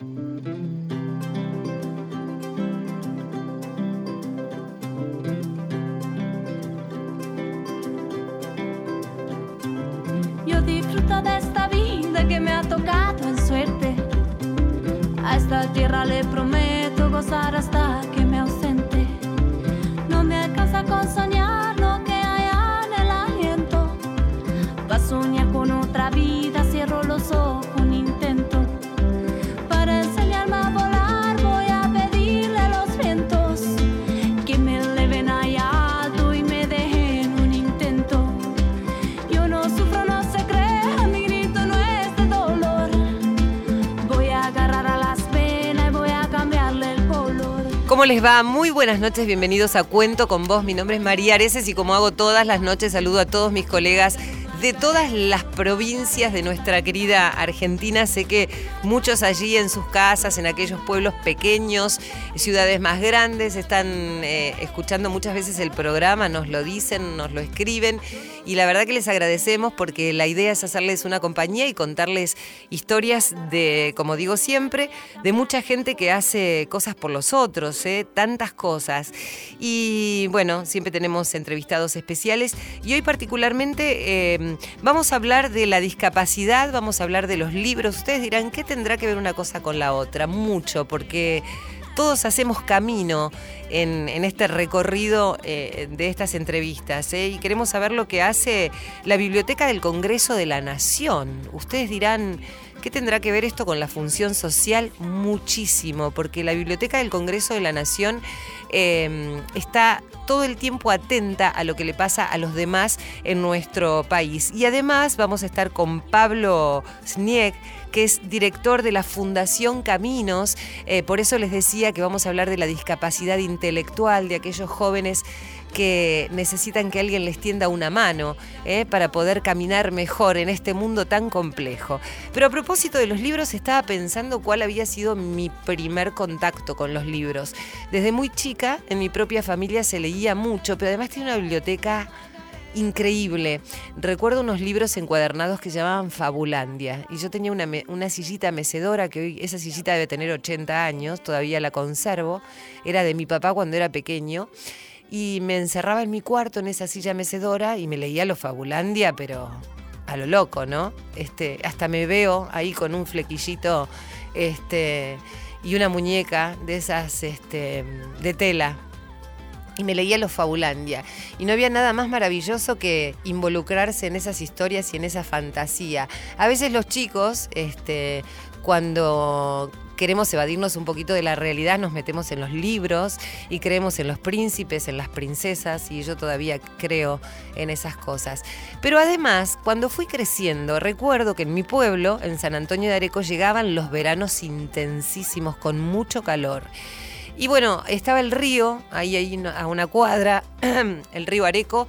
Yo disfruto de esta vida que me ha tocado en suerte. A esta tierra le prometo gozar hasta les va? Muy buenas noches, bienvenidos a Cuento con vos. Mi nombre es María Areces y como hago todas las noches, saludo a todos mis colegas de todas las provincias de nuestra querida Argentina. Sé que muchos allí en sus casas, en aquellos pueblos pequeños, ciudades más grandes, están eh, escuchando muchas veces el programa, nos lo dicen, nos lo escriben y la verdad que les agradecemos porque la idea es hacerles una compañía y contarles historias de, como digo siempre, de mucha gente que hace cosas por los otros, ¿eh? tantas cosas. Y bueno, siempre tenemos entrevistados especiales y hoy particularmente eh, vamos a hablar de la discapacidad, vamos a hablar de los libros. Ustedes dirán, ¿qué tendrá que ver una cosa con la otra? Mucho, porque todos hacemos camino en, este recorrido eh, de estas entrevistas ¿eh? y queremos saber lo que hace la Biblioteca del Congreso de la Nación. Ustedes dirán, ¿qué tendrá que ver esto con la función social? Muchísimo, porque la Biblioteca del Congreso de la Nación eh, está todo el tiempo atenta a lo que le pasa a los demás en nuestro país. Y además vamos a estar con Pablo Snieg, que es director de la Fundación Caminos. Eh, por eso les decía que vamos a hablar de la discapacidad intelectual de aquellos jóvenes que necesitan que alguien les tienda una mano eh, para poder caminar mejor en este mundo tan complejo. Pero a propósito de los libros, estaba pensando cuál había sido mi primer contacto con los libros. Desde muy chica, en mi propia familia se leía mucho, pero además tiene una biblioteca increíble. Recuerdo unos libros encuadernados que llamaban Fabulandia. Y yo tenía una sillita mecedora, que hoy esa sillita debe tener 80 años, todavía la conservo. Era de mi papá cuando era pequeño. Y me encerraba en mi cuarto en esa silla mecedora y me leía los Fabulandia, pero a lo loco, ¿no? Este, hasta me veo ahí con un flequillito este, y una muñeca de esas este, de tela y me leía los Fabulandia. Y no había nada más maravilloso que involucrarse en esas historias y en esa fantasía. A veces los chicos, este, cuando queremos evadirnos un poquito de la realidad, nos metemos en los libros y creemos en los príncipes, en las princesas, y yo todavía creo en esas cosas. Pero además, cuando fui creciendo, recuerdo que en mi pueblo, en San Antonio de Areco, llegaban los veranos intensísimos con mucho calor. Y bueno, estaba el río, ahí, ahí a una cuadra, el río Areco.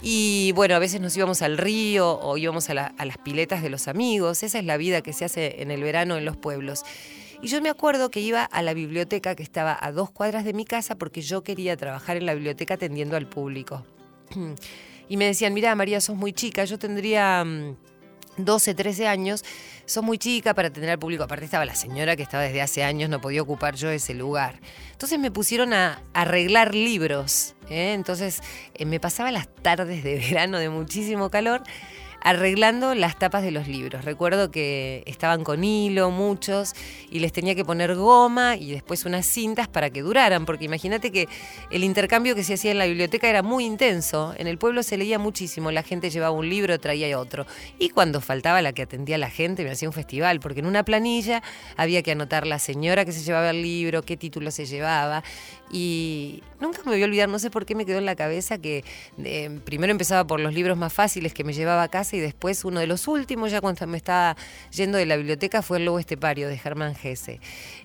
Y bueno, a veces nos íbamos al río o íbamos a, a las piletas de los amigos. Esa es la vida que se hace en el verano en los pueblos. Y yo me acuerdo que iba a la biblioteca que estaba a dos cuadras de mi casa porque yo quería trabajar en la biblioteca atendiendo al público. Y me decían, mira María, sos muy chica, yo tendría... mm, 12, 13 años, sos muy chica para atender al público. Aparte estaba la señora que estaba desde hace años, no podía ocupar yo ese lugar. Entonces me pusieron a arreglar libros. ¿eh? Entonces eh, me pasaba las tardes de verano de muchísimo calor arreglando las tapas de los libros. Recuerdo que estaban con hilo muchos y les tenía que poner goma y después unas cintas para que duraran, porque imagínate que el intercambio que se hacía en la biblioteca era muy intenso. En el pueblo se leía muchísimo, la gente llevaba un libro, traía otro. Y cuando faltaba la que atendía a la gente, me hacía un festival, porque en una planilla había que anotar la señora que se llevaba el libro, qué título se llevaba. Y nunca me voy a olvidar, no sé por qué me quedó en la cabeza que eh, primero empezaba por los libros más fáciles que me llevaba a casa y después uno de los últimos, ya cuando me estaba yendo de la biblioteca, fue El Lobo Estepario de Germán Gese.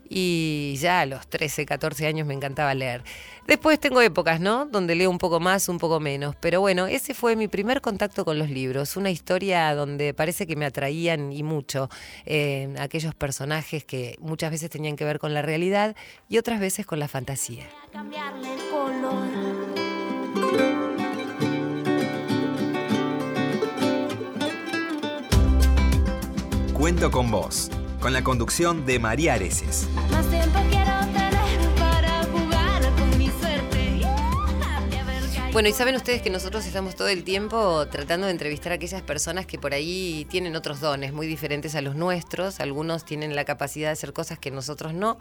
Y ya a los 13, 14 años me encantaba leer. Después tengo épocas, ¿no? Donde leo un poco más, un poco menos. Pero bueno, ese fue mi primer contacto con los libros. Una historia donde parece que me atraían y mucho eh, aquellos personajes que muchas veces tenían que ver con la realidad y otras veces con la fantasía. cambiarle el color. Cuento con vos. con la conducción de María Areces. Bueno, y saben ustedes que nosotros estamos todo el tiempo tratando de entrevistar a aquellas personas que por ahí tienen otros dones muy diferentes a los nuestros. Algunos tienen la capacidad de hacer cosas que nosotros no.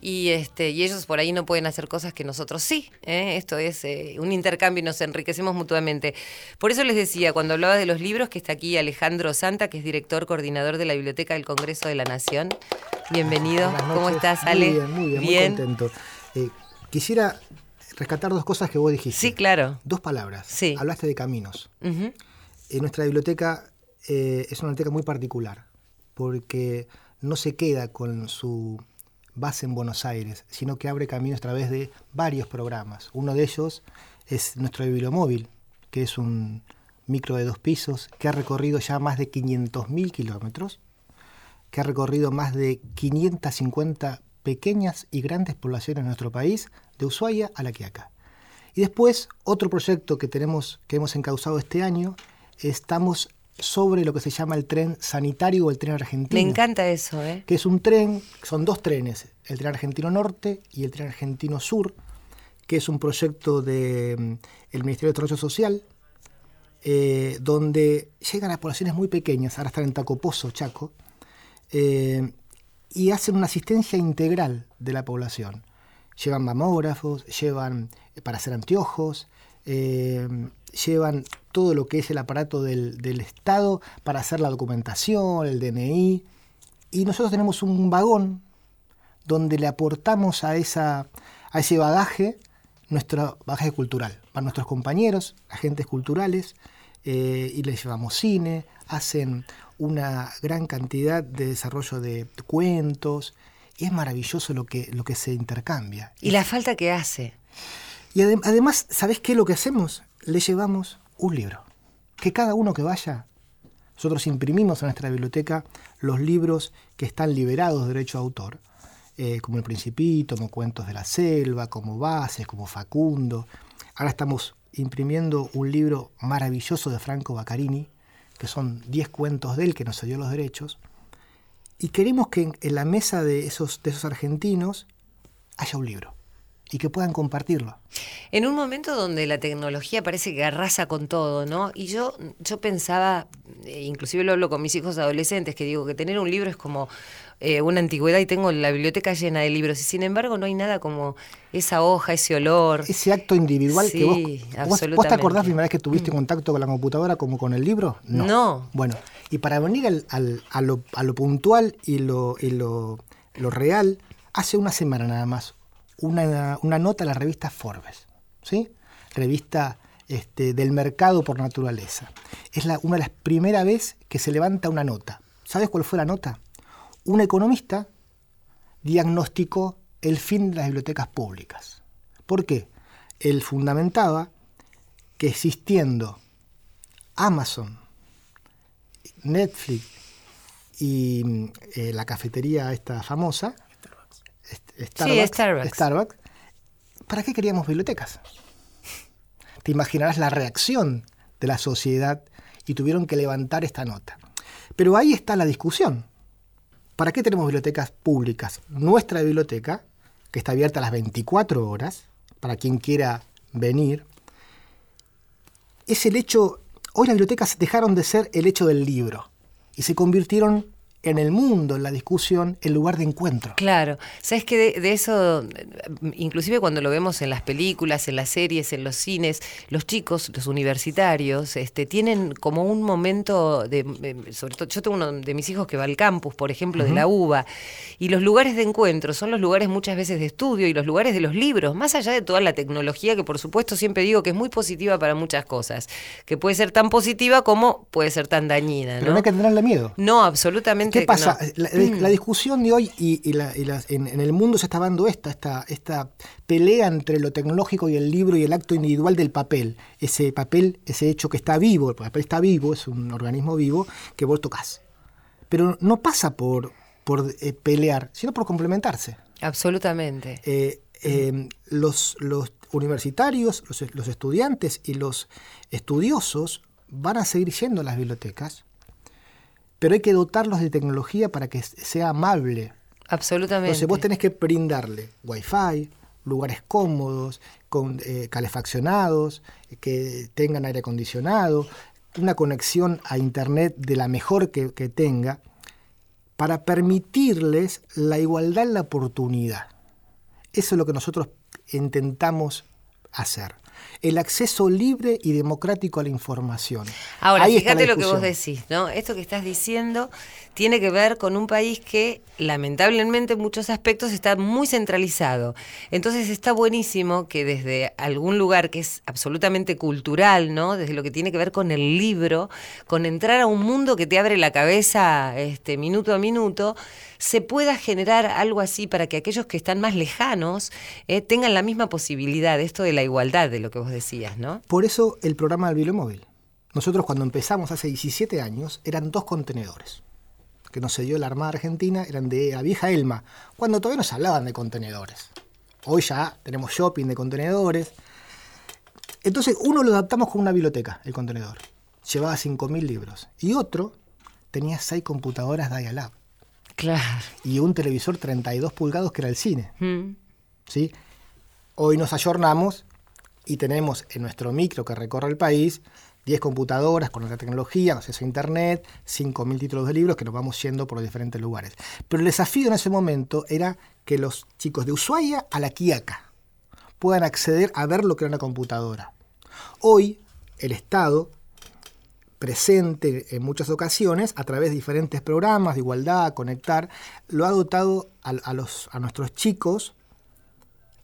Y, este, y ellos por ahí no pueden hacer cosas que nosotros sí. ¿eh? Esto es eh, un intercambio y nos enriquecemos mutuamente. Por eso les decía, cuando hablaba de los libros, que está aquí Alejandro Santa, que es director coordinador de la Biblioteca del Congreso de la Nación. Bienvenido. ¿Cómo estás, Ale? Muy bien, muy bien, muy contento. Eh, quisiera rescatar dos cosas que vos dijiste. Sí, claro. Dos palabras. Sí. Hablaste de caminos. Eh, nuestra biblioteca eh, es una biblioteca muy particular porque no se queda con su base en Buenos Aires, sino que abre caminos a través de varios programas. Uno de ellos es nuestro bibliomóvil, que es un micro de dos pisos que ha recorrido ya más de 500.000 kilómetros, que ha recorrido más de 550 pequeñas y grandes poblaciones de nuestro país, de Ushuaia a La Quiaca. Y después, otro proyecto que tenemos, que hemos encauzado este año, estamos sobre lo que se llama el tren sanitario o el tren argentino. Me encanta eso, ¿eh? Que es un tren, son dos trenes, el tren argentino norte y el tren argentino sur, que es un proyecto del Ministerio de Desarrollo Social, eh, donde llegan a poblaciones muy pequeñas, ahora están en Tacopozo, Chaco, eh, y hacen una asistencia integral de la población. Llevan mamógrafos, llevan eh, para hacer anteojos, eh, llevan todo lo que es el aparato del, del Estado para hacer la documentación, el DNI, y nosotros tenemos un vagón donde le aportamos a, esa, a ese bagaje nuestro bagaje cultural, para nuestros compañeros, agentes culturales, eh, y les llevamos cine, hacen una gran cantidad de desarrollo de cuentos, y es maravilloso lo que, lo que se intercambia. Y la falta que hace. Y adem- además, ¿sabés qué es lo que hacemos? Le llevamos un libro. Que cada uno que vaya, nosotros imprimimos en nuestra biblioteca los libros que están liberados de derecho de autor, eh, como El Principito, como Cuentos de la Selva, como Bases, como Facundo. Ahora estamos imprimiendo un libro maravilloso de Franco Baccarini, que son 10 cuentos de él que nos cedió los derechos. Y queremos que en, la mesa de esos, de esos argentinos haya un libro y que puedan compartirlo. En un momento donde la tecnología parece que arrasa con todo, ¿no? Y yo, yo pensaba, eh, inclusive lo hablo con mis hijos adolescentes, que digo que tener un libro es como eh, una antigüedad y tengo la biblioteca llena de libros. Y sin embargo no hay nada como esa hoja, ese olor. Ese acto individual que vos, Sí, vos, te absolutamente. Mm. acordás la primera vez que tuviste contacto con la computadora como con el libro? No. Bueno, y para venir al- al- a, lo, a lo puntual y lo, y lo, lo real, hace una semana nada más, una, una nota en la revista Forbes, ¿sí? Revista este, del mercado por naturaleza. Es la, una de las primeras veces que se levanta una nota. ¿Sabes cuál fue la nota? Un economista diagnosticó el fin de las bibliotecas públicas. ¿Por qué? Él fundamentaba que existiendo Amazon, Netflix y eh, la cafetería esta famosa, Sí, Starbucks. Starbucks, ¿para qué queríamos bibliotecas? Te imaginarás la reacción de la sociedad y tuvieron que levantar esta nota. Pero ahí está la discusión. ¿Para qué tenemos bibliotecas públicas? Nuestra biblioteca, que está abierta a las 24 horas, para quien quiera venir, es el hecho, hoy las bibliotecas dejaron de ser el hecho del libro y se convirtieron en el mundo, en la discusión, el lugar de encuentro. Claro, sabes que de, de eso, inclusive cuando lo vemos en las películas, en las series, en los cines, los chicos, los universitarios, este, tienen como un momento de, eh, sobre todo, yo tengo uno de mis hijos que va al campus, por ejemplo, de la UBA, y los lugares de encuentro son los lugares muchas veces de estudio y los lugares de los libros, más allá de toda la tecnología que por supuesto siempre digo que es muy positiva para muchas cosas, que puede ser tan positiva como puede ser tan dañina, Pero ¿no? no hay que tenerle miedo. No, absolutamente. ¿Qué pasa? no. La, la discusión de hoy y, y la- y la- en, en el mundo se está dando esta, esta, esta pelea entre lo tecnológico y el libro y el acto individual del papel. Ese papel, ese hecho que está vivo, el papel está vivo, es un organismo vivo que vos tocas. Pero no pasa por, por eh, pelear, sino por complementarse. Absolutamente. Eh, eh, los, los universitarios, los, los estudiantes y los estudiosos van a seguir yendo a las bibliotecas, pero hay que dotarlos de tecnología para que sea amable. Absolutamente. Entonces vos tenés que brindarle wifi, lugares cómodos, con, eh, calefaccionados, que tengan aire acondicionado, una conexión a internet de la mejor que, que tenga, para permitirles la igualdad en la oportunidad. Eso es lo que nosotros intentamos hacer el acceso libre y democrático a la información. Ahora, fíjate lo que vos decís, ¿no? Esto que estás diciendo tiene que ver con un país que lamentablemente en muchos aspectos está muy centralizado. Entonces está buenísimo que desde algún lugar que es absolutamente cultural, ¿no? Desde lo que tiene que ver con el libro, con entrar a un mundo que te abre la cabeza este, minuto a minuto, se pueda generar algo así para que aquellos que están más lejanos eh, tengan la misma posibilidad, esto de la igualdad de lo que vos decías, ¿no? Por eso el programa del Bilomóvil. Nosotros cuando empezamos hace 17 años eran dos contenedores que nos dio la Armada Argentina, eran de la vieja Elma, cuando todavía nos hablaban de contenedores. Hoy ya tenemos shopping de contenedores. Entonces uno lo adaptamos con una biblioteca, el contenedor. Llevaba 5.000 libros. Y otro tenía 6 computadoras Dialab. Claro. Y un televisor 32 pulgados que era el cine. Mm. ¿Sí? Hoy nos ayornamos y tenemos en nuestro micro que recorre el país 10 computadoras con la tecnología, acceso a internet, 5.000 títulos de libros que nos vamos yendo por diferentes lugares. Pero el desafío en ese momento era que los chicos de Ushuaia a la Quiaca puedan acceder a ver lo que era una computadora. Hoy el Estado presente en muchas ocasiones a través de diferentes programas de igualdad, conectar, lo ha dotado a, los, a nuestros chicos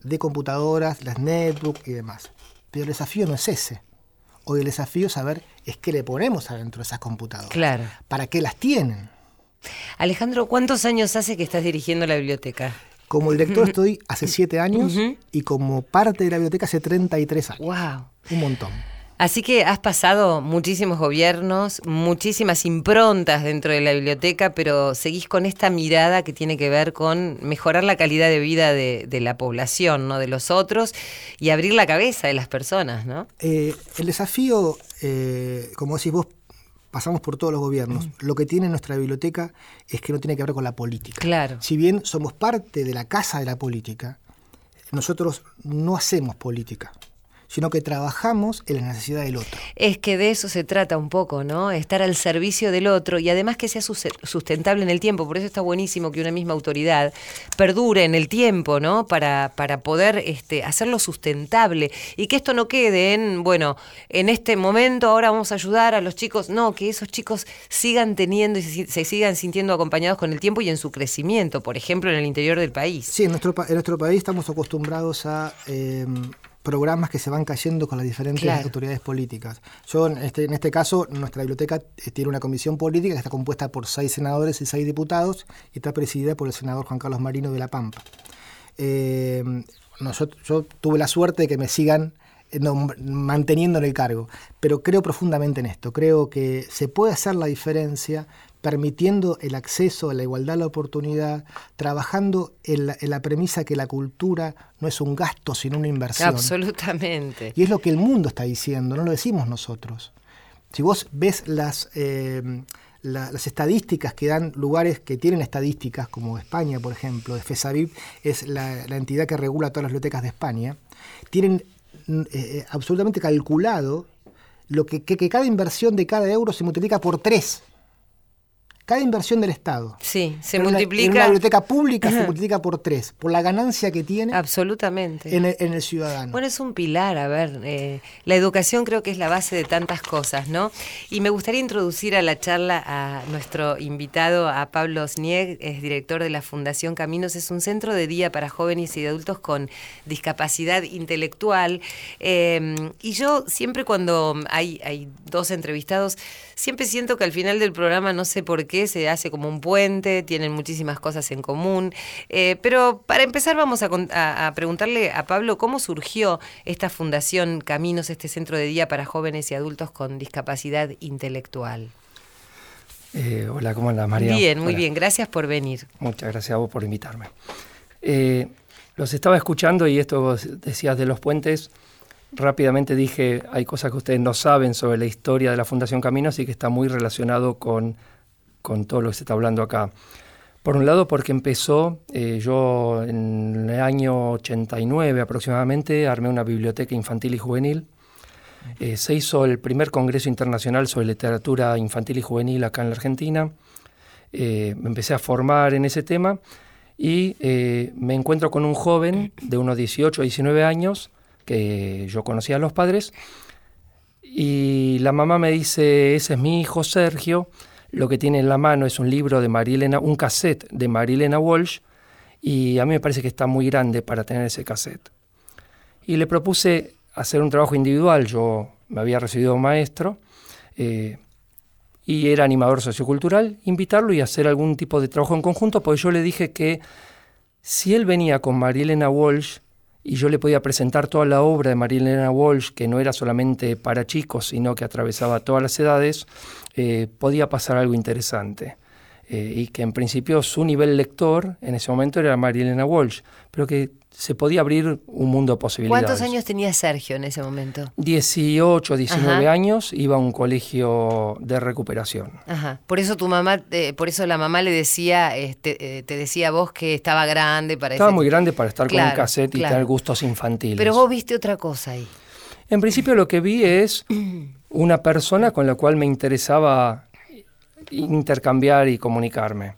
de computadoras, las netbooks y demás. Pero el desafío no es ese. Hoy el desafío es saber es qué le ponemos adentro de esas computadoras. Claro. ¿Para qué las tienen? Alejandro, ¿cuántos años hace que estás dirigiendo la biblioteca? Como director estoy hace siete años y como parte de la biblioteca hace 33 años. ¡Wow! Un montón. Así que has pasado muchísimos gobiernos, muchísimas improntas dentro de la biblioteca, pero seguís con esta mirada que tiene que ver con mejorar la calidad de vida de, la población, ¿no? de los otros, y abrir la cabeza de las personas, ¿no? Eh, el desafío, eh, como decís vos, pasamos por todos los gobiernos. Lo que tiene nuestra biblioteca es que no tiene que ver con la política. Claro. Si bien somos parte de la casa de la política, nosotros no hacemos política sino que trabajamos en la necesidad del otro. Es que de eso se trata un poco, ¿no? Estar al servicio del otro y además que sea sustentable en el tiempo. Por eso está buenísimo que una misma autoridad perdure en el tiempo, ¿no? Para, para poder este, hacerlo sustentable y que esto no quede en, bueno, en este momento ahora vamos a ayudar a los chicos. No, que esos chicos sigan teniendo y se, sigan sintiendo acompañados con el tiempo y en su crecimiento, por ejemplo, en el interior del país. Sí, en nuestro, en nuestro país estamos acostumbrados a... Em, programas que se van cayendo con las diferentes autoridades políticas. Yo, en este, en este caso, nuestra biblioteca eh, tiene una comisión política que está compuesta por seis senadores y seis diputados y está presidida por el senador Juan Carlos Marino de La Pampa. Eh, yo, tuve la suerte de que me sigan eh, manteniendo en el cargo, pero creo profundamente en esto. Creo que se puede hacer la diferencia permitiendo el acceso a la igualdad a la oportunidad, trabajando en la, premisa que la cultura no es un gasto, sino una inversión. Absolutamente. Y es lo que el mundo está diciendo, no lo decimos nosotros. Si vos ves las, eh, las estadísticas que dan lugares que tienen estadísticas, como España, por ejemplo, FESAVIP es la, entidad que regula todas las bibliotecas de España, tienen mm, eh, eh, absolutamente calculado lo que, que, que cada inversión de cada euro se multiplica por tres cada inversión del Estado. Sí, se multiplica. En una biblioteca pública se multiplica por tres, por la ganancia que tiene. Absolutamente. En el, ciudadano. Bueno, es un pilar, a ver, eh, la educación creo que es la base de tantas cosas, ¿no? Y me gustaría introducir a la charla a nuestro invitado, a Pablo Snieg, es director de la Fundación Caminos, es un centro de día para jóvenes y adultos con discapacidad intelectual. Eh, y yo siempre cuando hay, hay dos entrevistados, siempre siento que al final del programa, no sé por qué, se hace como un puente, tienen muchísimas cosas en común. Eh, pero para empezar vamos a, preguntarle a Pablo cómo surgió esta fundación Caminos, este centro de día para jóvenes y adultos con discapacidad intelectual. Eh, hola, ¿cómo andas, María? Bien, muy bien, gracias por venir. Muchas gracias a vos por invitarme. Eh, los estaba escuchando y esto decías de los puentes. Rápidamente dije, hay cosas que ustedes no saben sobre la historia de la Fundación Caminos y que está muy relacionado con con todo lo que se está hablando acá. Por un lado, porque empezó, eh, yo en el año 89 aproximadamente, armé una biblioteca infantil y juvenil. Eh, se hizo el primer Congreso Internacional sobre Literatura Infantil y Juvenil acá en la Argentina. Eh, me empecé a formar en ese tema y me encuentro con un joven de unos 18 o 19 años, que yo conocía a los padres, y la mamá me dice, ese es mi hijo Sergio, lo que tiene en la mano es un libro de Marilena, un cassette de Marilena Walsh, y a mí me parece que está muy grande para tener ese cassette. Y le propuse hacer un trabajo individual, yo me había recibido maestro, eh, y era animador sociocultural, invitarlo y hacer algún tipo de trabajo en conjunto, porque yo le dije que si él venía con Marilena Walsh, y yo le podía presentar toda la obra de Marilena Walsh, que no era solamente para chicos, sino que atravesaba todas las edades, eh, podía pasar algo interesante. Eh, y que en principio su nivel lector en ese momento era Marilena Walsh, pero que se podía abrir un mundo de posibilidades. ¿Cuántos años tenía Sergio en ese momento? 18, 19 años, iba a un colegio de recuperación. Ajá. Por eso tu mamá, por eso la mamá le decía, este, eh, te decía vos que estaba grande para Estaba muy grande para estar con un cassette y tener gustos infantiles. Pero vos viste otra cosa ahí. En principio lo que vi es una persona con la cual me interesaba intercambiar y comunicarme.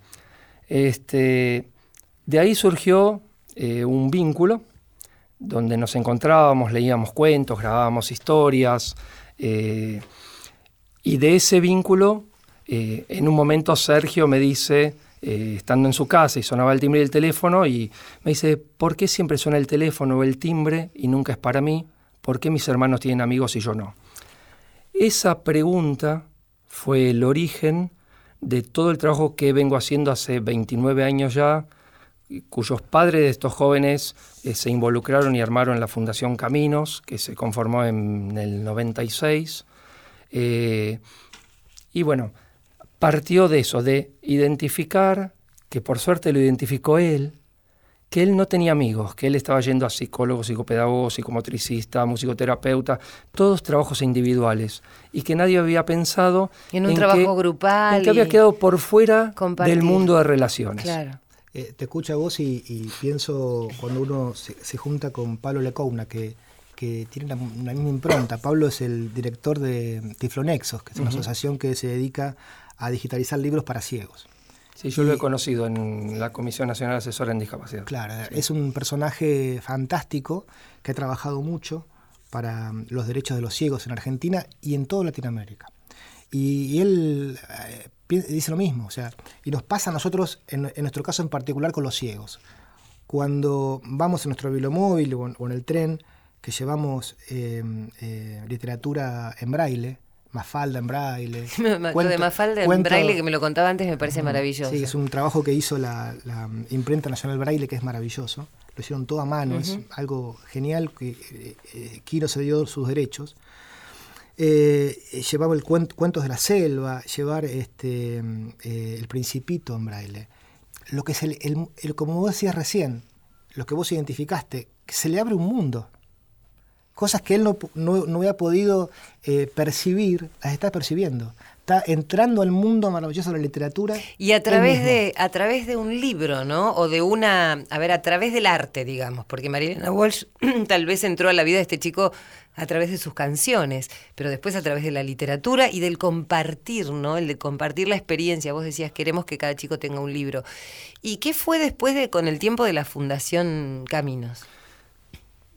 Este, de ahí surgió eh, un vínculo donde nos encontrábamos, leíamos cuentos, grabábamos historias, eh, y de ese vínculo, eh, en un momento Sergio me dice, estando en su casa y sonaba el timbre del teléfono, y me dice, ¿por qué siempre suena el teléfono o el timbre y nunca es para mí? ¿Por qué mis hermanos tienen amigos y yo no? Esa pregunta fue el origen de todo el trabajo que vengo haciendo hace 29 años ya, cuyos padres de estos jóvenes eh, se involucraron y armaron la Fundación Caminos, que se conformó en, el 96. Eh, y bueno, partió de eso, de identificar, que por suerte lo identificó él, que él no tenía amigos, que él estaba yendo a psicólogo, psicopedagogo, psicomotricista, musicoterapeuta, todos trabajos individuales, y que nadie había pensado en un trabajo grupal, en que había quedado por fuera del mundo de relaciones. Claro. Eh, te escucho a vos y, pienso cuando uno se, junta con Pablo Lecouna, que, que tiene una, misma impronta. Pablo es el director de Tiflonexos, que es una asociación que se dedica a digitalizar libros para ciegos. Sí, yo lo he conocido en la Comisión Nacional Asesora en Discapacidad. Claro, es un personaje fantástico que ha trabajado mucho para mm, los derechos de los ciegos en Argentina y en toda Latinoamérica. Y, él eh, dice lo mismo, o sea, y nos pasa a nosotros, en, nuestro caso en particular, con los ciegos. Cuando vamos en nuestro bilomóvil o, o en el tren, que llevamos eh, eh, literatura en braille, Mafalda en braille. lo de Mafalda en braille, que me lo contaba antes, me parece maravilloso. Sí, es un trabajo que hizo la, Imprenta Nacional Braille, que es maravilloso. Lo hicieron todo a mano, es algo genial, que eh, eh, Quiro se dio sus derechos. Eh, llevaba el Cuentos de la Selva, llevar este, El Principito en braille. Lo que es el, el, como vos decías recién, lo que vos identificaste, que se le abre un mundo cosas que él no, no, había podido eh, percibir, las está percibiendo. Está entrando al mundo maravilloso de la literatura. Y a través, de, a través de un libro, ¿no? O de una, a ver, a través del arte, digamos, porque Marilena Walsh tal vez entró a la vida de este chico a través de sus canciones, pero después a través de la literatura y del compartir, ¿no? El de compartir la experiencia. Vos decías, queremos que cada chico tenga un libro. ¿Y qué fue después de, con el tiempo de la Fundación Caminos?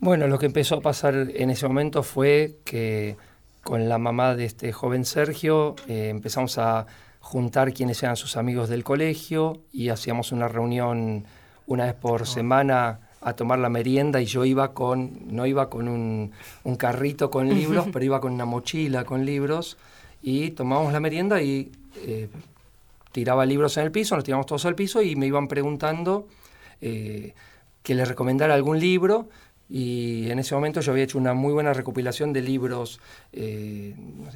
Bueno, lo que empezó a pasar en ese momento fue que con la mamá de este joven Sergio eh, empezamos a juntar quienes eran sus amigos del colegio y hacíamos una reunión una vez por semana a tomar la merienda y yo iba con, no iba con un, carrito con libros, pero iba con una mochila con libros y tomábamos la merienda y eh, tiraba libros en el piso, nos tiramos todos al piso y me iban preguntando eh, que les recomendara algún libro y en ese momento yo había hecho una muy buena recopilación de libros, eh,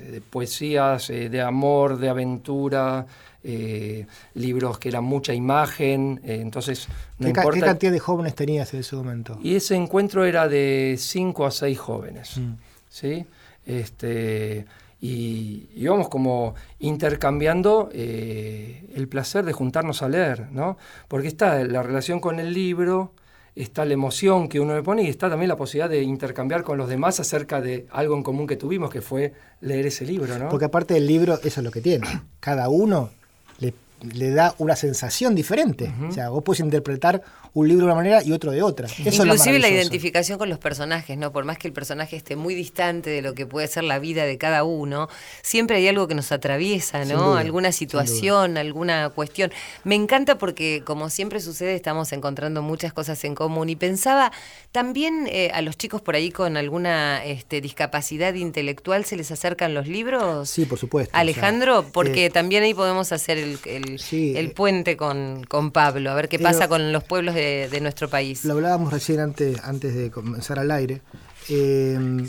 de poesías, eh, de amor, de aventura, eh, libros que eran mucha imagen, entonces no ¿Qué, ¿Qué cantidad de jóvenes tenías en ese momento? Y ese encuentro era de 5 a 6 jóvenes, mm. ¿sí? Este, y íbamos como intercambiando el placer de juntarnos a leer, ¿no? Porque está la relación con el libro, está la emoción que uno le pone y está también la posibilidad de intercambiar con los demás acerca de algo en común que tuvimos, que fue leer ese libro, ¿no? Porque aparte del libro, eso es lo que tiene. Cada uno le, le da una sensación diferente. O sea, vos puedes interpretar un libro de una manera y otro de otra. Eso es lo Inclusive la identificación con los personajes, ¿no? Por más que el personaje esté muy distante de lo que puede ser la vida de cada uno, siempre hay algo que nos atraviesa, ¿no? duda, alguna situación, alguna cuestión. Me encanta porque, como siempre sucede, estamos encontrando muchas cosas en común. Y pensaba, también eh, a los chicos por ahí con alguna este, discapacidad intelectual se les acercan los libros. Sí, por supuesto. o sea, Alejandro, porque eh, también ahí podemos hacer el, el- Sí, el eh, puente con, con Pablo, a ver qué pero- pasa con los pueblos de, de nuestro país. Lo hablábamos recién antes, antes de comenzar al aire. Eh,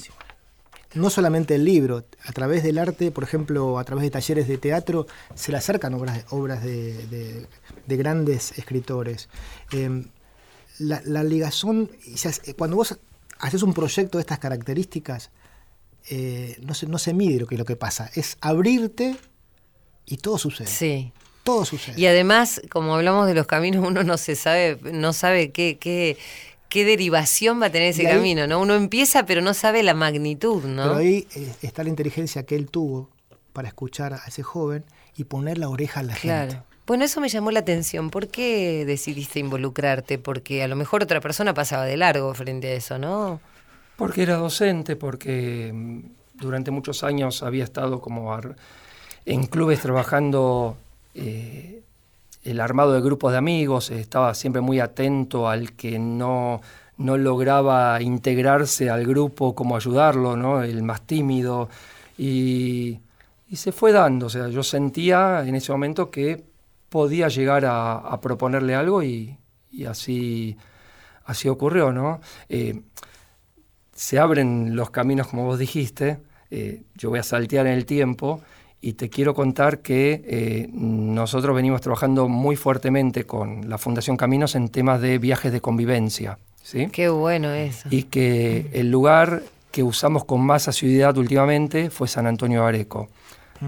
no solamente el libro, a través del arte, por ejemplo, a través de talleres de teatro, se le acercan obras, obras de, de- de grandes escritores. Eh, la, la ligazón, cuando vos haces un proyecto de estas características, eh, no, se, no se mide lo que, lo que pasa, es abrirte y todo sucede. Sí. Todo sucede. Y además, como hablamos de los caminos, uno no se sabe, no sabe qué, qué, qué derivación va a tener ese ahí- camino, ¿no? Uno empieza, pero no sabe la magnitud, ¿no? Pero ahí eh, está la inteligencia que él tuvo para escuchar a ese joven y poner la oreja a la claro. gente. Bueno, eso me llamó la atención. ¿Por qué decidiste involucrarte? Porque a lo mejor otra persona pasaba de largo frente a eso, ¿no? Porque era docente, porque mm, durante muchos años había estado como en clubes trabajando eh, el armado de grupos de amigos, eh, estaba siempre muy atento al que no, no lograba integrarse al grupo, como ayudarlo, ¿no? el más tímido. Y, se fue dando, o sea, yo sentía en ese momento que podía llegar a, proponerle algo y, así, así ocurrió, ¿no? Eh, se abren los caminos, como vos dijiste, yo voy a saltear en el tiempo y te quiero contar que eh, nosotros venimos trabajando muy fuertemente con la Fundación Caminos en temas de viajes de convivencia, ¿sí? Qué bueno eso. Y que el lugar que usamos con más asiduidad últimamente fue San Antonio Areco.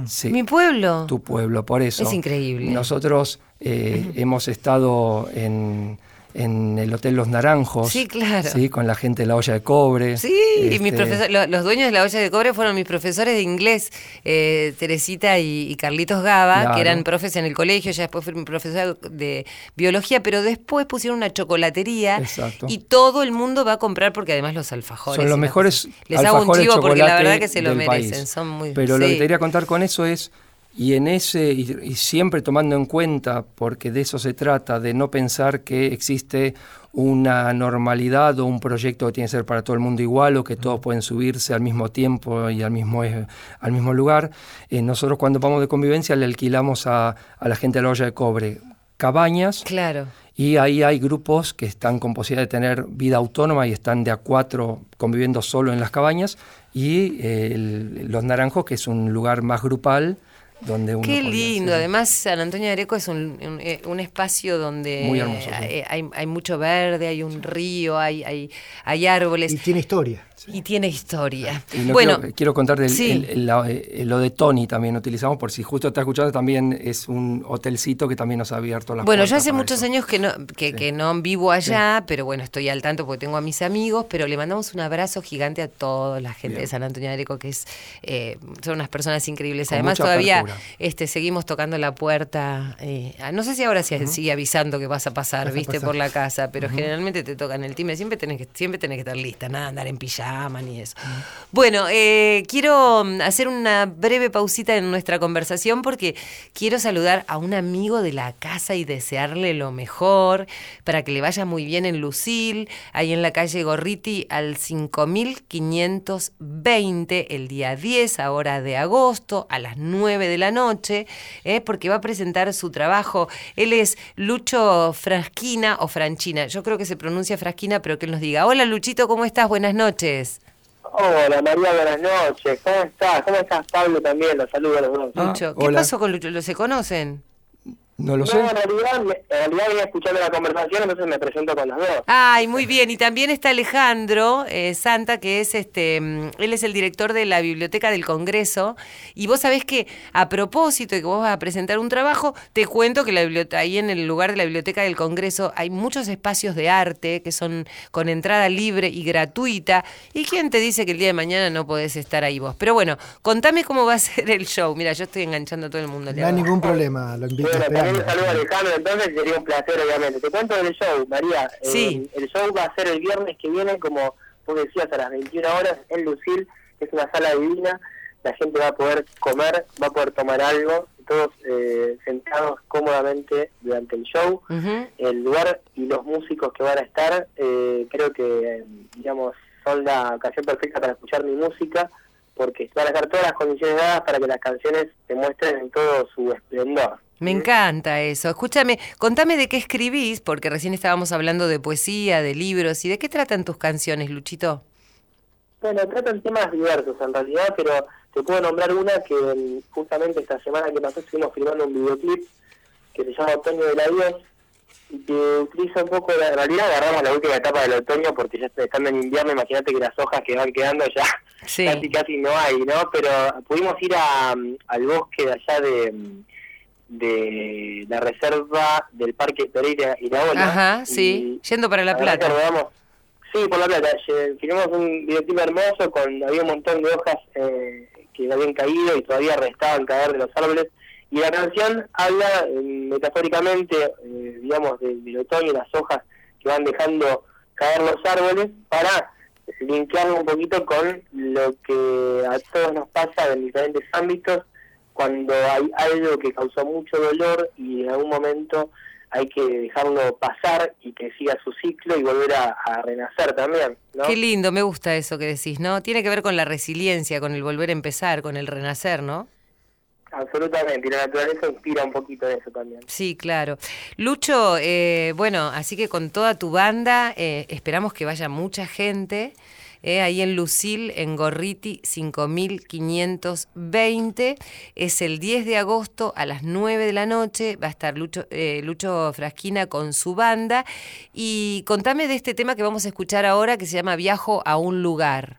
Sí, Mi pueblo. tu pueblo, por eso. Es increíble. Nosotros eh, hemos estado en, en el Hotel Los Naranjos. Sí, claro. Sí, con la gente de la olla de cobre. Sí, y mis Este, profesor- lo- los dueños de la olla de cobre fueron mis profesores de inglés, eh, Teresita y, y Carlitos Gaba, Claro. que eran profes en el colegio, ya después fui mi profesor de biología, pero después pusieron una chocolatería Exacto. y todo el mundo va a comprar porque además los alfajores. Son los mejores. Les hago un alfajores chivo porque la verdad que se lo merecen, país. son muy Pero lo que te quería contar con eso es, y en ese, y, y siempre tomando en cuenta, porque de eso se trata, de no pensar que existe una normalidad o un proyecto que tiene que ser para todo el mundo igual o que todos pueden subirse al mismo tiempo y al mismo, eh, al mismo lugar. Eh, nosotros cuando vamos de convivencia le alquilamos a, a la gente de la olla de cobre cabañas Claro. y ahí hay grupos que están con posibilidad de tener vida autónoma y están de a cuatro conviviendo solo en las cabañas. Y eh, el- Los Naranjos, que es un lugar más grupal, donde uno. Qué lindo. hacer- Además, San Antonio de Areco es un, un, eh, un espacio donde Muy hermoso, sí. eh, hay, hay mucho verde, hay un río, hay, hay, hay árboles Y tiene historia. Y tiene historia. Y no bueno, quiero, quiero contarte el- sí. el- el- la- eh, lo de Tony también utilizamos, por si justo está escuchando, también es un hotelcito que también nos ha abierto las Bueno, yo hace muchos eso. años que no, que, que no vivo allá, pero bueno, estoy al tanto porque tengo a mis amigos, pero le mandamos un abrazo gigante a toda la gente de San Antonio de Areco, que es, eh, son unas personas increíbles. Con Además, todavía este, seguimos tocando la puerta. eh, ah, no sé si ahora se sigue avisando que vas a pasar, Vas a viste, pasar. por la casa, pero generalmente te tocan el timbre. Siempre tenés que, siempre tenés que estar lista, nada, andar en pijama ni eso. Bueno, eh, quiero mm, hacer una breve pausita en nuestra conversación porque quiero saludar a un amigo de la casa y desearle lo mejor para que le vaya muy bien en Lucil, ahí en la calle Gorriti al 5520 el día 10, ahora de agosto, a las 9 de la noche, eh, porque va a presentar su trabajo. Él es Lucho Frasquina o Franchina, yo creo que se pronuncia Frasquina, pero que él nos diga, hola Luchito, ¿cómo estás? Buenas noches. Hola María, buenas noches. ¿Cómo estás? ¿Cómo estás Pablo también? Los saludo a los dos. Lucho, ¿qué hola. pasó con Lucho? ¿Lo se conocen? No lo sé. No, en realidad, en realidad venía escuchando la conversación, entonces me presento con las dos. Ay, muy bien. Y también está Alejandro eh, Santa, que es este, mm, él es el director de la Biblioteca del Congreso. Y vos sabés que a propósito de que vos vas a presentar un trabajo, te cuento que la biblioteca, ahí en el lugar de la Biblioteca del Congreso hay muchos espacios de arte que son con entrada libre y gratuita. ¿Y quién te dice que el día de mañana no podés estar ahí vos? Pero bueno, contame cómo va a ser el show. Mira, yo estoy enganchando a todo el mundo. No hay ningún problema, lo invito Bueno, también un saludo a Alejandro, entonces sería un placer, obviamente. Te cuento del show, María. Eh, Sí. el show va a ser el viernes que viene, como vos decías, a las 21 horas en Lucil. Es una sala divina. La gente va a poder comer, va a poder tomar algo, todos eh, sentados cómodamente durante el show. El lugar y los músicos que van a estar, eh, creo que, eh, digamos, son la ocasión perfecta para escuchar mi música, porque van a estar todas las condiciones dadas para que las canciones se muestren en todo su esplendor. Me encanta eso. Escúchame, contame de qué escribís, porque recién estábamos hablando de poesía, de libros, y de qué tratan tus canciones, Luchito. Bueno, tratan temas diversos en realidad, pero te puedo nombrar una que mm, justamente esta semana que pasó estuvimos filmando un videoclip que se llama Otoño del Adiós y que utiliza un poco, la, en realidad agarramos la última etapa del otoño porque ya estando en invierno, imagínate que las hojas que van quedando ya Sí. casi casi no hay, ¿no? Pero pudimos ir a, mm, al bosque de allá de, mm, de la reserva del Parque Pereira Iraola. Ajá, y- sí. Yendo para La Plata. rodamos- sí, por La Plata. Filmamos un videoclip hermoso con había un montón de hojas eh, que habían caído y todavía restaban caer de los árboles. Y la canción habla eh, metafóricamente, eh, digamos, de- del otoño y las hojas que van dejando caer los árboles para linkearlo un poquito con lo que a todos nos pasa en diferentes ámbitos cuando hay algo que causó mucho dolor y en algún momento hay que dejarlo pasar y que siga su ciclo y volver a, a renacer también, ¿no? Qué lindo, me gusta eso que decís, ¿no? Tiene que ver con la resiliencia, con el volver a empezar, con el renacer, ¿no? Absolutamente, y la naturaleza inspira un poquito de eso también. Sí, claro. Lucho, eh, bueno, así que con toda tu banda eh, esperamos que vaya mucha gente. eh, ahí en Lucil, en Gorriti 5520. Es el 10 de agosto a las 9 de la noche. Va a estar Lucho, eh, Lucho Frasquina con su banda. Y contame de este tema que vamos a escuchar ahora que se llama Viajo a un lugar.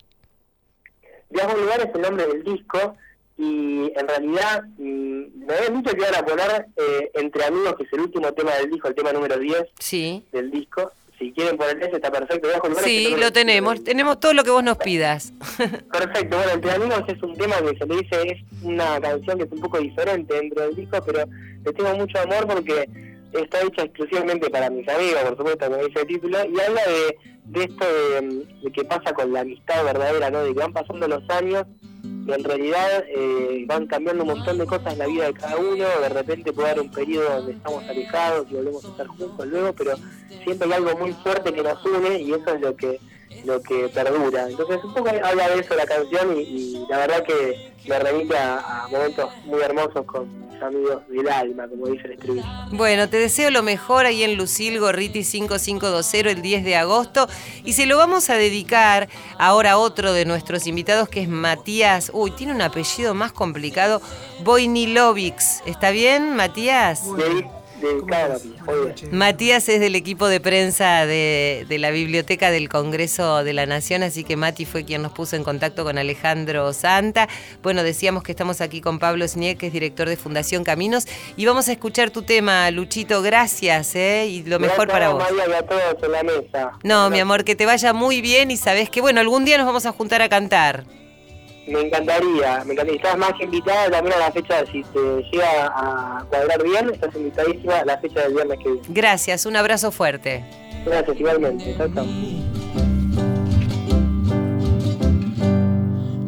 Viajo a un lugar es el nombre del disco y en realidad mm, me habían dicho que iban a poner eh, Entre Amigos, que es el último tema del disco, el tema número 10 Sí. del disco. Si quieren poner ese, está perfecto. Sí, nombre lo tenemos. Tenemos todo lo que vos nos pidas. Perfecto, bueno, Entre Amigos es un tema que se le dice, es una canción que es un poco diferente dentro del disco, pero le tengo mucho amor porque está hecha exclusivamente para mis amigos, por supuesto, como dice el título, y habla de, de esto de, de que pasa con la amistad verdadera, ¿no? De que van pasando los años y en realidad eh, van cambiando un montón de cosas en la vida de cada uno, de repente puede haber un periodo donde estamos alejados y volvemos a estar juntos luego, pero siempre hay algo muy fuerte que nos une y eso es lo que lo que perdura. Entonces un poco habla de eso la canción y, y la verdad que me remite a, a momentos muy hermosos con mis amigos del alma, como dice el estribillo. Bueno, te deseo lo mejor ahí en Lucil Gorriti 5520 el 10 de agosto y se lo vamos a dedicar ahora a otro de nuestros invitados que es Matías. Uy, tiene un apellido más complicado, Voinilovics. ¿Está bien, Matías? Dedi- Matías es del equipo de prensa de, de la Biblioteca del Congreso de la Nación, así que Mati fue quien nos puso en contacto con Alejandro Santa. Bueno, decíamos que estamos aquí con Pablo Snieg, que es director de Fundación Caminos, y vamos a escuchar tu tema, Luchito, gracias, ¿eh? y lo mejor Gracias, para vos. María, y a todos en la mesa. No, mi amor, que te vaya muy bien y sabes que, bueno, algún día nos vamos a juntar a cantar. Me encantaría, me encantaría. Estás más que invitada también a la fecha, si te llega a cuadrar bien, estás invitadísima a la fecha del viernes que viene. Gracias, un abrazo fuerte. Gracias, igualmente. Chao, chao.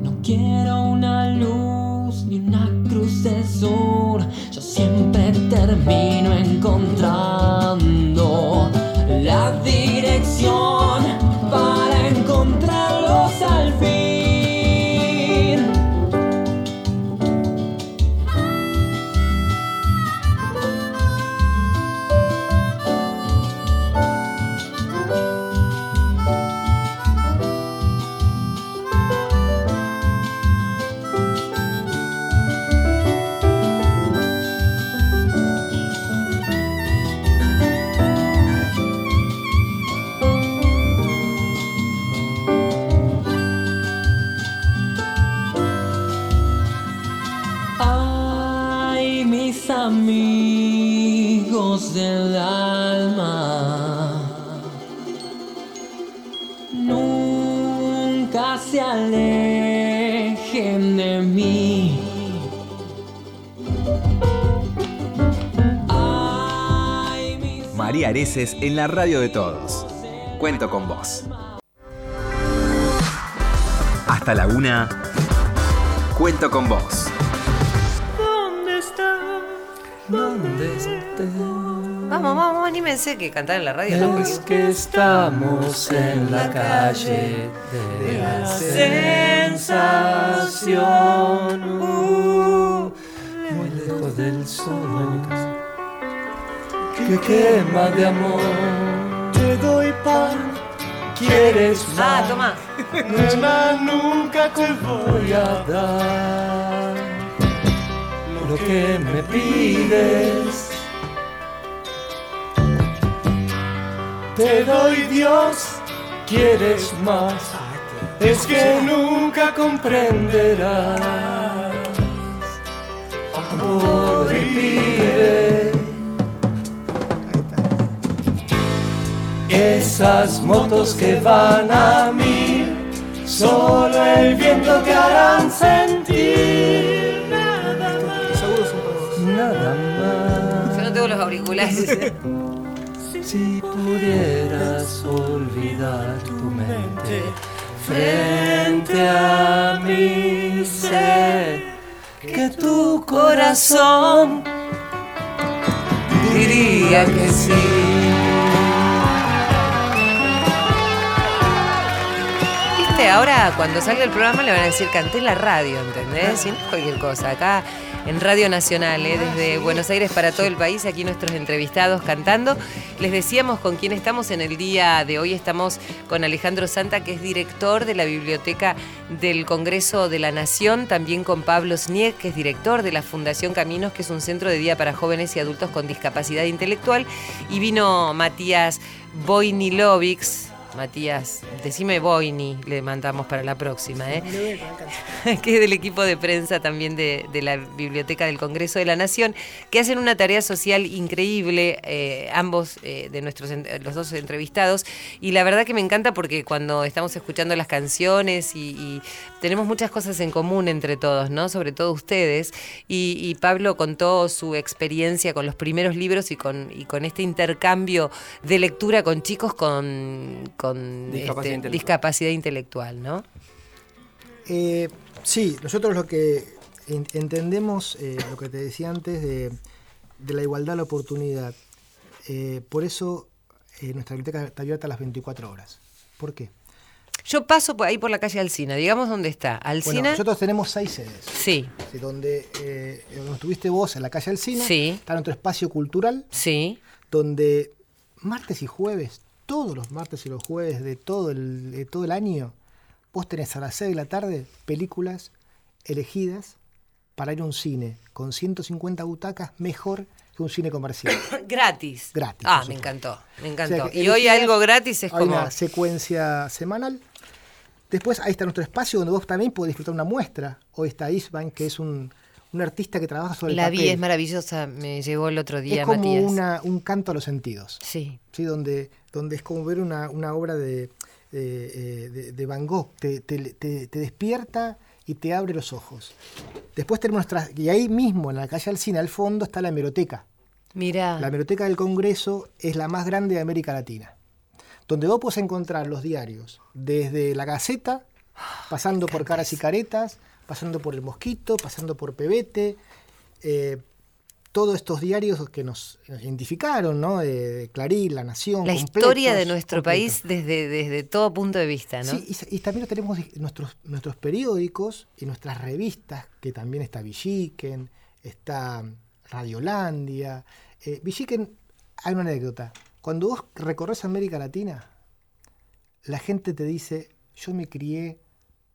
No quiero una luz ni una cruz de sur. Yo siempre termino encontrando la dirección Areces en la radio de todos. Cuento con vos. Hasta la una. Cuento con vos. ¿Dónde estés? Vamos, vamos, anímense que cantar en la radio no Es que estamos en la calle de la sensación. uh, muy lejos del sol. Que quema de amor. Te doy pan. ¿Quieres Ah, toma. Nena, nunca te voy a dar lo que me pides. Te doy Dios, quieres más. Es que nunca comprenderás. Amor y. Esas motos que van a mí, solo el viento te harán sentir. Nada más. Nada más. Yo no tengo los auriculares. Si pudieras olvidar tu mente frente a mí, sé que tu corazón diría que sí. Ahora cuando salga el programa le van a decir canté en la radio, ¿entendés? No es cualquier cosa. Acá en Radio Nacional, ¿eh? desde Buenos Aires para todo el país, aquí nuestros entrevistados cantando. Les decíamos con quién estamos en el día de hoy. Estamos con Alejandro Santa, que es director de la Biblioteca del Congreso de la Nación, también con Pablo Snieg, que es director de la Fundación Caminos, que es un centro de día para jóvenes y adultos con discapacidad intelectual. Y vino Matías Boinilovics. Matías, decime Boini, le mandamos para la próxima, ¿eh? que es del equipo de prensa también de, de la Biblioteca del Congreso de la Nación, que hacen una tarea social increíble, eh, ambos eh, de nuestros, los dos entrevistados, y la verdad que me encanta porque cuando estamos escuchando las canciones y, y tenemos muchas cosas en común entre todos, ¿no? Sobre todo ustedes, y, y Pablo contó su experiencia con los primeros libros y con, y con este intercambio de lectura con chicos con, con Discapacidad este, intelectual. discapacidad intelectual, ¿no? Eh, sí, nosotros lo que en- entendemos, eh, lo que te decía antes, de, de la igualdad de la oportunidad. Eh, por eso eh, nuestra biblioteca está abierta a las 24 horas. ¿Por qué? Yo paso por ahí por la calle Alcina, digamos dónde está. Bueno, Alcina. nosotros tenemos seis sedes. Sí, donde, eh, donde estuviste vos, en la calle Alcina, Sí. está nuestro espacio cultural, sí. donde martes y jueves, todos los martes y los jueves de todo el, de todo el año, vos tenés a las 6 de la tarde películas elegidas para ir a un cine con 150 butacas mejor que un cine comercial. Gratis. Gratis, Ah, me encantó, me O sea encantó. y hoy algo gratis es como. una secuencia semanal. Después ahí está nuestro espacio donde vos también podés disfrutar una muestra. Hoy está Isban, que es un, un artista que trabaja sobre La el vi, papel. es maravillosa, me llegó el otro día, es como Matías. una, un canto a los sentidos. Sí. ¿sí? donde, donde es como ver una, una obra de, de, eh, de- de Van Gogh, te, te- te- te despierta y te abre los ojos. Después tenemos nuestras, y ahí mismo, en la calle Alcina, al fondo, está la hemeroteca. Mira. La hemeroteca del Congreso es la más grande de América Latina, donde vos podés encontrar los diarios, desde la Gaceta, pasando por Caras y Caretas, pasando por El Mosquito, pasando por Pebete, eh, todos estos diarios que nos identificaron, ¿no? De, Clarín, La Nación. la historia de nuestro completos. país desde, desde todo punto de vista, ¿no? Sí, y, y también tenemos nuestros, nuestros periódicos y nuestras revistas, que también está Villiquen, está Radiolandia. Eh, Villiquen, hay una anécdota. Cuando vos recorres América Latina, la gente te dice, yo me crié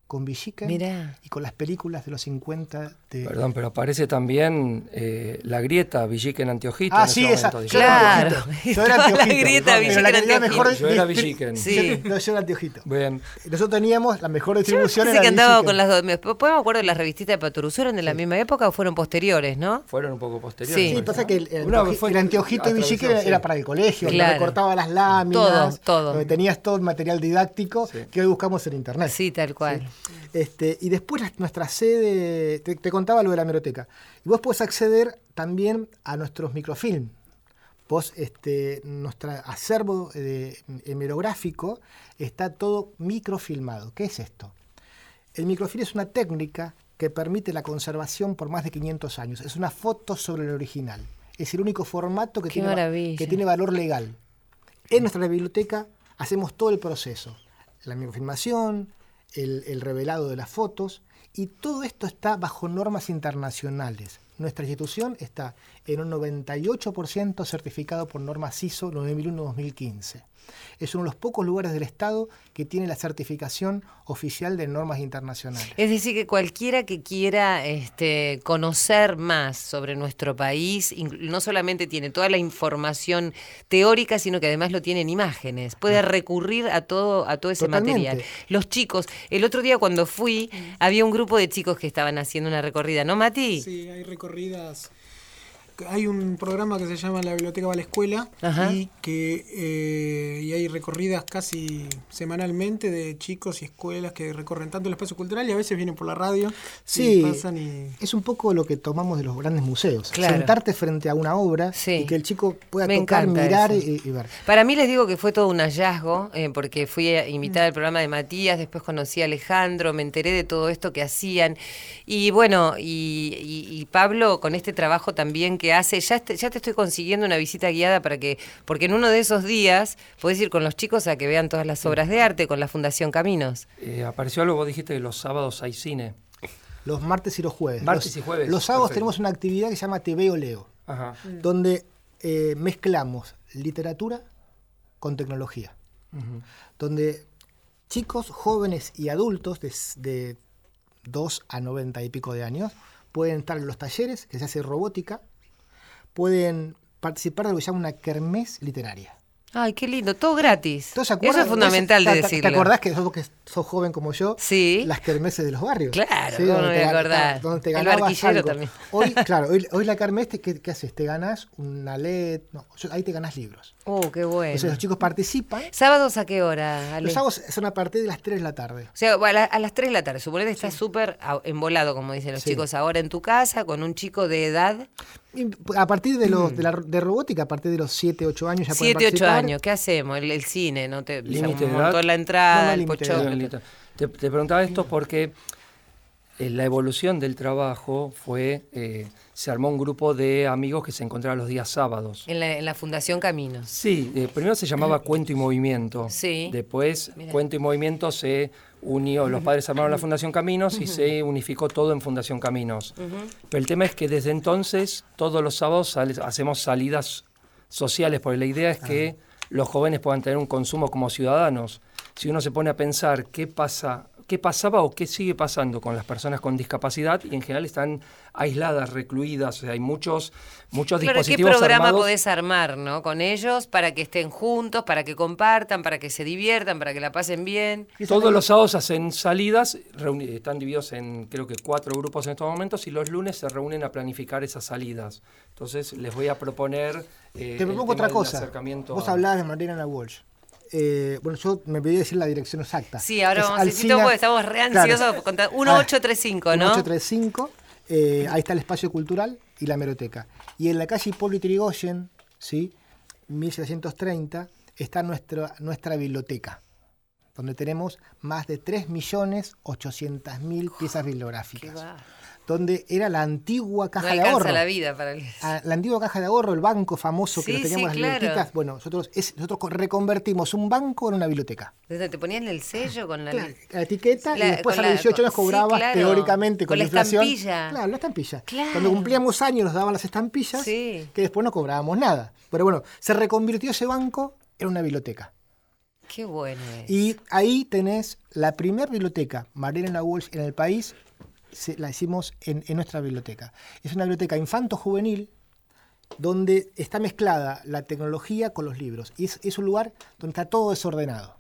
con Villiquen Mirá. y con las películas de los 50 de... Perdón, pero aparece también eh, la grieta Villiquen Anteojito. Ah, en ese sí, esa. momento, Yo Claro. Yo era Estaba la grieta Anteojito. mejor Yo era Villiquen. Sí. No, yo era Anteojito. Bien. Nosotros teníamos la mejor distribución. Pensé era que andaba con las dos. Me- Después me acuerdo de las revistitas de Paturuzú, ¿eran de la misma época o fueron posteriores, no? Fueron un poco posteriores. Sí. Sí, pasa que el, el fue- el anteojito de Villiquen sí. era para el colegio, Claro. donde recortaba las láminas, Todo, todo. donde tenías todo el material didáctico que hoy buscamos en internet. Sí, tal cual. Este, y después nuestra sede, te, te contaba lo de la hemeroteca. Y vos podés acceder también a nuestros microfilm. Vos, este, nuestro acervo eh, hemerográfico está todo microfilmado. ¿Qué es esto? El microfilm es una técnica que permite la conservación por más de 500 años. Es una foto sobre el original. Es el único formato que, Qué tiene, maravilla. que tiene valor legal. En nuestra biblioteca hacemos todo el proceso. La microfilmación, el, el revelado de las fotos, y todo esto está bajo normas internacionales. Nuestra institución está en un 98% certificado por normas ISO 9001-2015. Es uno de los pocos lugares del Estado que tiene la certificación oficial de normas internacionales. Es decir, que cualquiera que quiera este, conocer más sobre nuestro país, no solamente tiene toda la información teórica, sino que además lo tiene en imágenes. Puede recurrir a todo, a todo ese Totalmente. material. Los chicos, el otro día cuando fui, había un grupo de chicos que estaban haciendo una recorrida, ¿no, Mati? Sí, hay recorridas. Hay un programa que se llama La Biblioteca va a la Escuela Ajá. y que eh, y hay recorridas casi semanalmente de chicos y escuelas que recorren tanto el espacio cultural y a veces vienen por la radio. Sí, y pasan y es un poco lo que tomamos de los grandes museos. Claro. Sentarte frente a una obra Sí. y que el chico pueda Me tocar, mirar y, y ver. Para mí les digo que fue todo un hallazgo, eh, porque fui invitada al programa de Matías, después conocí a Alejandro, me enteré de todo esto que hacían. Y bueno, y, y- y Pablo con este trabajo también que hace, ya, este- ya te estoy consiguiendo una visita guiada para que, porque en uno de esos días podés ir con los chicos a que vean todas las obras de arte con la Fundación Caminos. Eh, apareció algo, vos dijiste que los sábados hay cine. Los martes y los jueves. Martes los, y jueves, Los sábados perfecto. tenemos una actividad que se llama TV o Leo, Ajá. donde eh, mezclamos literatura con tecnología. Donde chicos, jóvenes y adultos de, de 2 a 90 y pico de años pueden estar en los talleres que se hace robótica, pueden participar de lo que se llama una kermés literaria. Ay, qué lindo, todo gratis. ¿Todos se Eso acuerdan? es fundamental de ¿Te- te- decirlo. ¿Te acordás que sos, que sos joven como yo? Sí. Las kermeses de los barrios. Claro, Sí, ¿cómo donde me te voy a gan- acordar? Donde te El ganabas barquillero algo. también. Hoy, claro, hoy, hoy la kermés, te- ¿qué, qué haces? Te ganas una LED, no, ahí te ganas libros. Oh, qué bueno. Entonces los chicos participan. ¿Sábados a qué hora, Ale? Los sábados son a partir de las 3 de la tarde. O sea, a, la- a las 3 de la tarde, suponete que estás súper a- embolado, como dicen los Sí. chicos ahora en tu casa, con un chico de edad, a partir de, los, de, la, de robótica, a partir de los 7, 8 años ya pueden 7, 8 participar. años, ¿qué hacemos? El, el cine, ¿no? Te, montó edad. la entrada, No, no el. Listo. Te, te preguntaba esto porque eh, la evolución del trabajo fue, eh, se armó un grupo de amigos que se encontraban los días sábados. En la, en la Fundación Caminos. Sí, eh, primero se llamaba Cuento y Movimiento. Sí. Después. Cuento y Movimiento se unió, los padres armaron la Fundación Caminos y se unificó todo en Fundación Caminos. Pero el tema es que desde entonces todos los sábados hacemos salidas sociales, porque la idea es que los jóvenes puedan tener un consumo como ciudadanos. Si uno se pone a pensar qué pasa, qué pasaba o qué sigue pasando con las personas con discapacidad y en general están aisladas, recluidas, o sea, hay muchos, muchos Claro, ¿qué dispositivos programa armados. podés armar, no? Con ellos, para que estén juntos, para que compartan, para que se diviertan, para que la pasen bien. Todos los sábados hacen salidas, están divididos en creo que cuatro grupos en estos momentos y los lunes se reúnen a planificar esas salidas. Entonces les voy a proponer... eh, Te propongo otra cosa. acercamiento Vos a- hablabas de Mariana Walsh. Eh, bueno, yo me pedí decir la dirección exacta. Sí, ahora Es vamos a necesito Alsina- porque estamos re Claro. ansiosos por contar. 1835, ¿no? 1835, eh, ahí está el espacio cultural y la hemeroteca. Y en la calle Hipólito Yrigoyen, ¿sí? 1730, está nuestra, nuestra biblioteca, donde tenemos más de 3.800.000 piezas bibliográficas. Donde era la antigua No caja de ahorro. la vida para el... Ah, la antigua caja de ahorro, el banco famoso que Sí, lo teníamos sí, las claro. libretitas. Bueno, nosotros, es- nosotros co- reconvertimos un banco en una biblioteca. Desde te ponían el sello con la... Claro, la etiqueta La- y después a los la- 18 años con- cobrabas sí, claro. teóricamente con, Con la inflación. estampilla. Claro, la estampilla. Claro. Cuando cumplíamos años nos daban las estampillas que después no cobrábamos nada. Pero bueno, se reconvirtió ese banco en una biblioteca. Qué bueno es. Y ahí tenés la primera biblioteca, Mariana Walsh, en el país, se- la hicimos en, en nuestra biblioteca. Es una biblioteca infanto-juvenil donde está mezclada la tecnología con los libros. Y es, es un lugar donde está todo desordenado.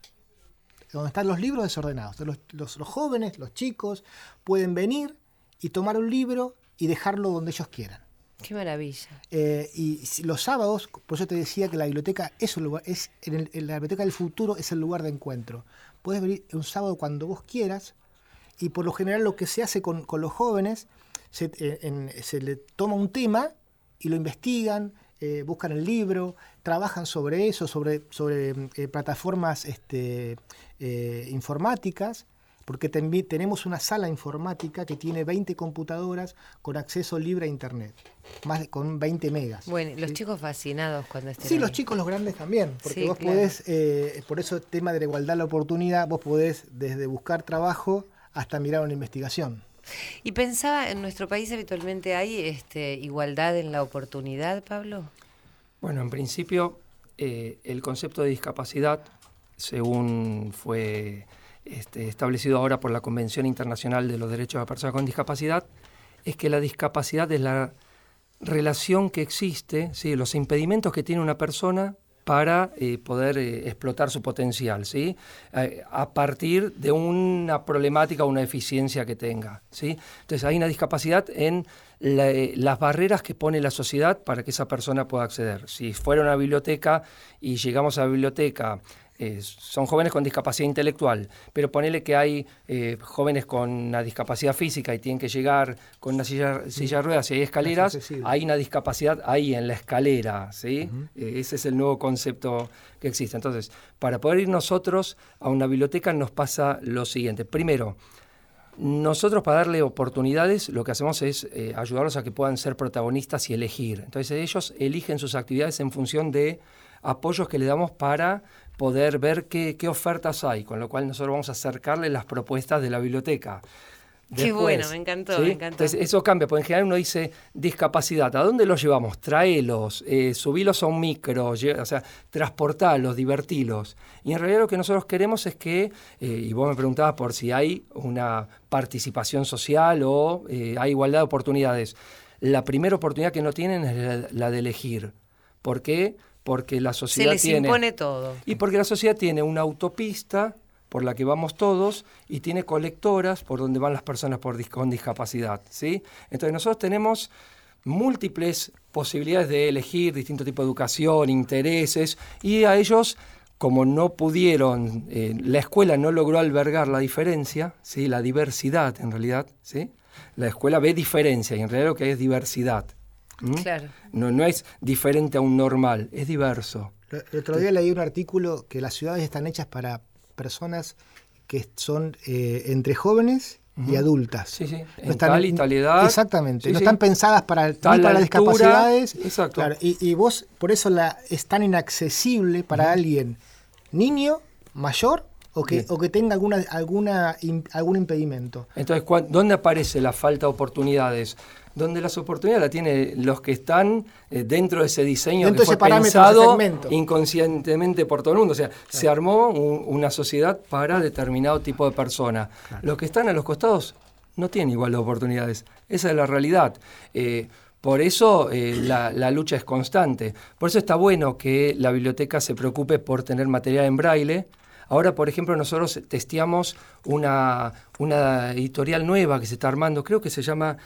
Donde están los libros desordenados. Los, los- los jóvenes, los chicos, pueden venir y tomar un libro y dejarlo donde ellos quieran. Qué maravilla. Eh, y los sábados, por eso te decía que la biblioteca es un lugar, es en, el- en la biblioteca del futuro es el lugar de encuentro. Puedes venir un sábado cuando vos quieras y por lo general lo que se hace con, con los jóvenes, se, eh, en- se le toma un tema y lo investigan, eh, buscan el libro, trabajan sobre eso, sobre, sobre eh, plataformas este, eh, informáticas, porque tenemos una sala informática que tiene 20 computadoras con acceso libre a Internet, más de- con 20 megas. Bueno, los chicos fascinados cuando estén Sí, los chicos, los grandes también, porque Sí, vos claro. podés, por eso el tema de la igualdad de la oportunidad, vos podés desde buscar trabajo hasta mirar una investigación. Y pensaba, en nuestro país habitualmente hay este, igualdad en la oportunidad, Pablo. Bueno, en principio, eh, el concepto de discapacidad, según fue este, establecido ahora por la Convención Internacional de los Derechos de las Personas con Discapacidad, es que la discapacidad es la relación que existe, ¿sí? los impedimentos que tiene una persona para eh, poder eh, explotar su potencial, ¿sí? Eh, a partir de una problemática o una deficiencia que tenga. ¿sí? Entonces hay una discapacidad en la- eh, las barreras que pone la sociedad para que esa persona pueda acceder. Si fuera una biblioteca y llegamos a la biblioteca, eh, son jóvenes con discapacidad intelectual, pero ponele que hay eh, jóvenes con una discapacidad física y tienen que llegar con una silla, silla de ruedas y hay escaleras, hay una discapacidad ahí en la escalera, ¿sí? Eh, ese es el nuevo concepto que existe. Entonces, para poder ir nosotros a una biblioteca nos pasa lo siguiente. Primero, nosotros para darle oportunidades lo que hacemos es eh, ayudarlos a que puedan ser protagonistas y elegir. Entonces ellos eligen sus actividades en función de apoyos que le damos para poder ver qué, qué ofertas hay, con lo cual nosotros vamos a acercarle las propuestas de la biblioteca. Qué bueno, me encantó, me encantó. Entonces, eso cambia, porque en general uno dice discapacidad, ¿a dónde los llevamos? Traelos, eh, subilos a un micro, o sea, transportalos, divertilos. Y en realidad lo que nosotros queremos es que, eh, y vos me preguntabas por si hay una participación social o eh, hay igualdad de oportunidades. La primera oportunidad que no tienen es la, la de elegir. ¿Por qué? Porque la Se sociedad les tiene... impone todo. Y porque la sociedad tiene una autopista por la que vamos todos y tiene colectoras por donde van las personas por con discapacidad. ¿sí? Entonces nosotros tenemos múltiples posibilidades de elegir distintos tipos de educación, intereses, y a ellos, como no pudieron, eh, la escuela no logró albergar la diferencia, ¿sí? la diversidad en realidad, ¿sí? la escuela ve diferencia y en realidad lo que es diversidad. ¿M? Claro. No, no es diferente a un normal, es diverso. El otro día leí un artículo que las ciudades están hechas para personas que son eh, entre jóvenes y adultas. Sí, sí. No En tal y tal edad. Exactamente. Sí, no sí. están pensadas para, para las discapacidades. exacto. Claro, y, y vos, por eso la, es tan inaccesible para alguien niño, mayor o que, o que tenga alguna, alguna, algún impedimento. Entonces, ¿cuán- ¿dónde aparece la falta de oportunidades? Donde las oportunidades las tienen los que están eh, dentro de ese diseño Dentro de que fue pensado inconscientemente por todo el mundo. O sea, se armó un- una sociedad para determinado tipo de persona. Los que están a los costados no tienen igual de oportunidades. Esa es la realidad. Eh, por eso eh, la, la lucha es constante. Por eso está bueno que la biblioteca se preocupe por tener material en braille. Ahora, por ejemplo, nosotros testeamos una, una editorial nueva que se está armando, creo que se llama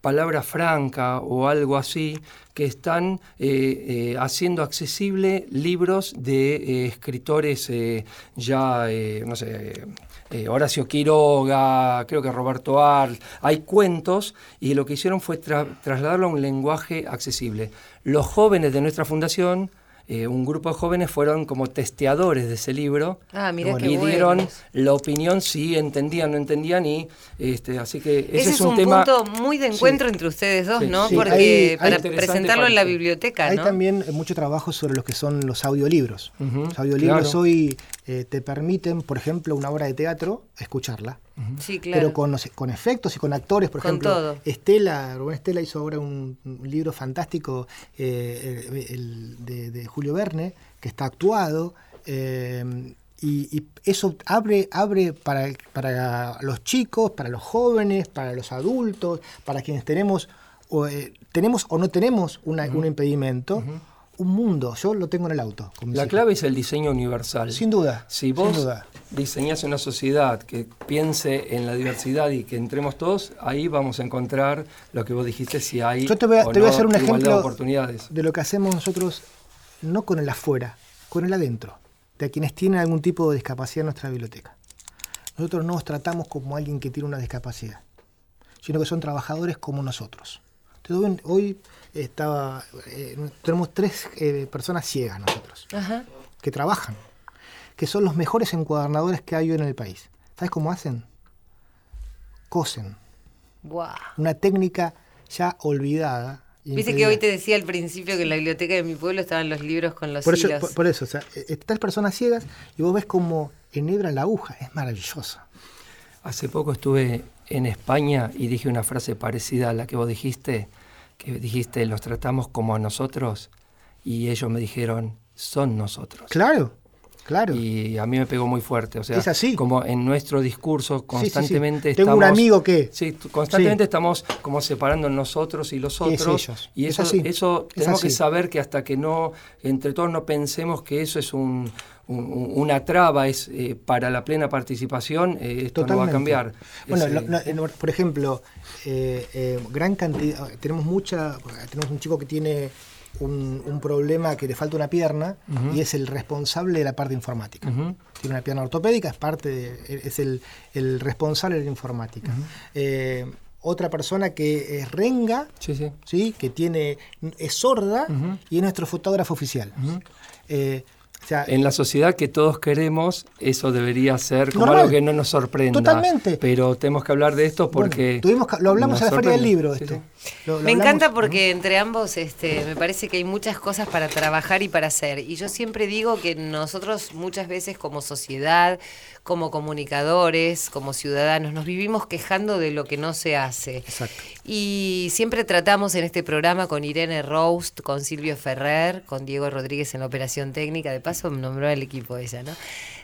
Palabra Franca o algo así, que están eh, eh, haciendo accesible libros de eh, escritores ya, no sé, Horacio Quiroga, creo que Roberto Arl, hay cuentos y lo que hicieron fue tra- trasladarlo a un lenguaje accesible. Los jóvenes de nuestra fundación, eh, un grupo de jóvenes fueron como testeadores de ese libro Ah, mira y qué dieron la opinión si entendían o no entendían y este, así que ese, Ese, es, es un, un tema punto muy de encuentro entre ustedes dos, Sí. ¿no? Sí, Porque hay- para presentarlo en la biblioteca, Hay ¿no? también mucho trabajo sobre lo que son los audiolibros. Los audiolibros claro. hoy eh, te permiten, por ejemplo, una obra de teatro, escucharla. Sí, claro. Pero con, con efectos y con actores, por Con ejemplo, todo. Estela, Rubén Estela hizo ahora un, un libro fantástico eh, el- el de, de Julio Verne, que está actuado, eh, Y, y eso abre, abre para, para los chicos, para los jóvenes, para los adultos, para quienes tenemos o, eh, tenemos o no tenemos una- un impedimento, un mundo. Yo lo tengo en el auto. La hijos. clave es el diseño universal. Sin duda. Si vos sin duda. Diseñás una sociedad que piense en la diversidad y que entremos todos, ahí vamos a encontrar lo que vos dijiste, si hay Yo te voy a, o te voy a hacer un igualdad de ejemplo oportunidades. de lo que hacemos nosotros, no con el afuera, con el adentro, de quienes tienen algún tipo de discapacidad en nuestra biblioteca. Nosotros no nos tratamos como alguien que tiene una discapacidad, sino que son trabajadores como nosotros. Un- hoy estaba, eh, tenemos tres eh, personas ciegas nosotros, Ajá. que trabajan, que son los mejores encuadernadores que hay hoy en el país. ¿Sabes cómo hacen? Cosen. Guau. Una técnica ya olvidada. Viste que hoy te decía al principio que en la biblioteca de mi pueblo estaban los libros con los Por eso, por, por eso, o sea, eh, estas personas ciegas y vos ves como enhebra la aguja, es maravilloso. Hace poco estuve en España y dije una frase parecida a la que vos dijiste, que dijiste, los tratamos como a nosotros, y ellos me dijeron, son nosotros. Claro, claro. Y a mí me pegó muy fuerte. O sea, Es así. como en nuestro discurso sí, sí. constantemente Tengo un amigo que- Sí, constantemente Sí. estamos como separando nosotros y los Es otros. ellos. Y Es eso, así. eso Es tenemos que saber que hasta que no, entre todos no pensemos que eso es un, un- una traba es eh, para la plena participación, eh, esto no va a cambiar. Bueno, Es, lo- eh, no, por ejemplo, eh, gran cantidad, tenemos mucha, tenemos un chico que tiene un, un problema que le falta una pierna y es el responsable de la parte informática. Tiene una pierna ortopédica, es parte de- es el, el responsable de la informática. Eh, otra persona que es renga, sí, sí. ¿sí? que tiene es sorda y es nuestro fotógrafo oficial. Eh, o sea, En la sociedad que todos queremos, eso debería ser como Normal. algo que no nos sorprenda. Totalmente. Pero tenemos que hablar de esto bueno, porque. tuvimos que- lo hablamos en la Feria del. Libro. Sí, esto. sí. Lo- lo Me hablamos, encanta ¿no? porque entre ambos este, me parece que hay muchas cosas para trabajar y para hacer. Y yo siempre digo que nosotros muchas veces como sociedad, como comunicadores, como ciudadanos, nos vivimos quejando de lo que no se hace. Exacto. Y siempre tratamos en este programa con Irene Roast, con Silvio Ferrer, con Diego Rodríguez en la operación técnica, de paso nombró al equipo ella, ¿no?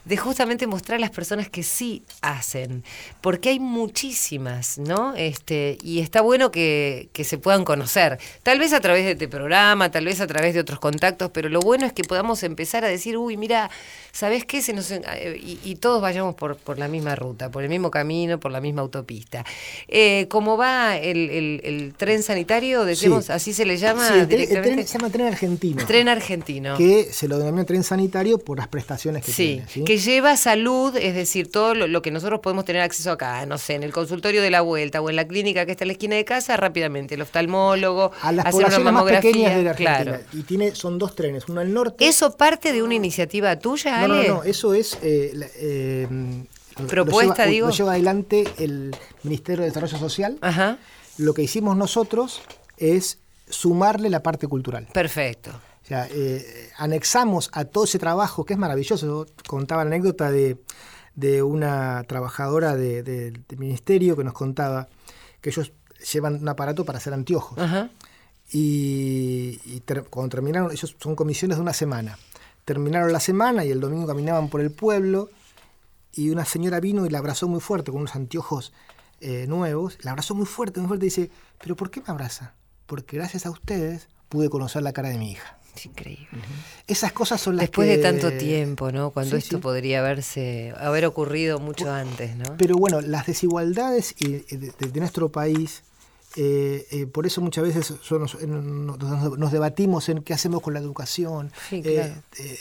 De justamente mostrar a las personas que sí hacen, porque hay muchísimas, ¿no? Este, y está bueno que, que se puedan conocer, tal vez a través de este programa, tal vez a través de otros contactos, pero lo bueno es que podamos empezar a decir, uy, mira, ¿sabes qué? Se nos, eh, y, y todos vayamos por, por la misma ruta, por el mismo camino, por la misma autopista. Eh, ¿Cómo va el, el- el tren sanitario? Decimos, Sí. así se le llama Sí, el tren- directamente. se llama tren argentino. Tren argentino. Que se lo denomina tren sanitario por las prestaciones que Sí, tiene. ¿sí? que lleva salud, es decir, todo lo, lo que nosotros podemos tener acceso acá, no sé, en el consultorio de la vuelta o en la clínica que está en la esquina de casa, rápidamente, el oftalmólogo, a las hacer una poblaciones más pequeñas de la Argentina. claro. Y tiene, son dos trenes, uno al norte. ¿Eso parte de una iniciativa tuya, no, no, Ale? no, eso es. eh, la- eh, Propuesta, lo lleva, digo. Lo lleva adelante el Ministerio de Desarrollo Social. Ajá, Lo que hicimos nosotros es sumarle la parte cultural. perfecto. O sea, eh, anexamos a todo ese trabajo que es maravilloso. Yo contaba la anécdota de, de una trabajadora de- de- del ministerio que nos contaba que ellos llevan un aparato para hacer anteojos. Ajá. Y, y ter- cuando terminaron, ellos son comisiones de una semana. Terminaron la semana y el domingo caminaban por el pueblo y una señora vino y la abrazó muy fuerte con unos anteojos eh, nuevos. La abrazó muy fuerte, muy fuerte y dice, pero ¿por qué me abraza? Porque gracias a ustedes pude conocer la cara de mi hija. Es increíble. Esas cosas son las Después que- de tanto tiempo, ¿no? Cuando Sí, esto sí. podría haberse, haber ocurrido mucho antes, ¿no? Pero bueno, las desigualdades de, de nuestro país, eh, eh, por eso muchas veces son- nos, debatimos en qué hacemos con la educación, Sí, eh, claro. eh,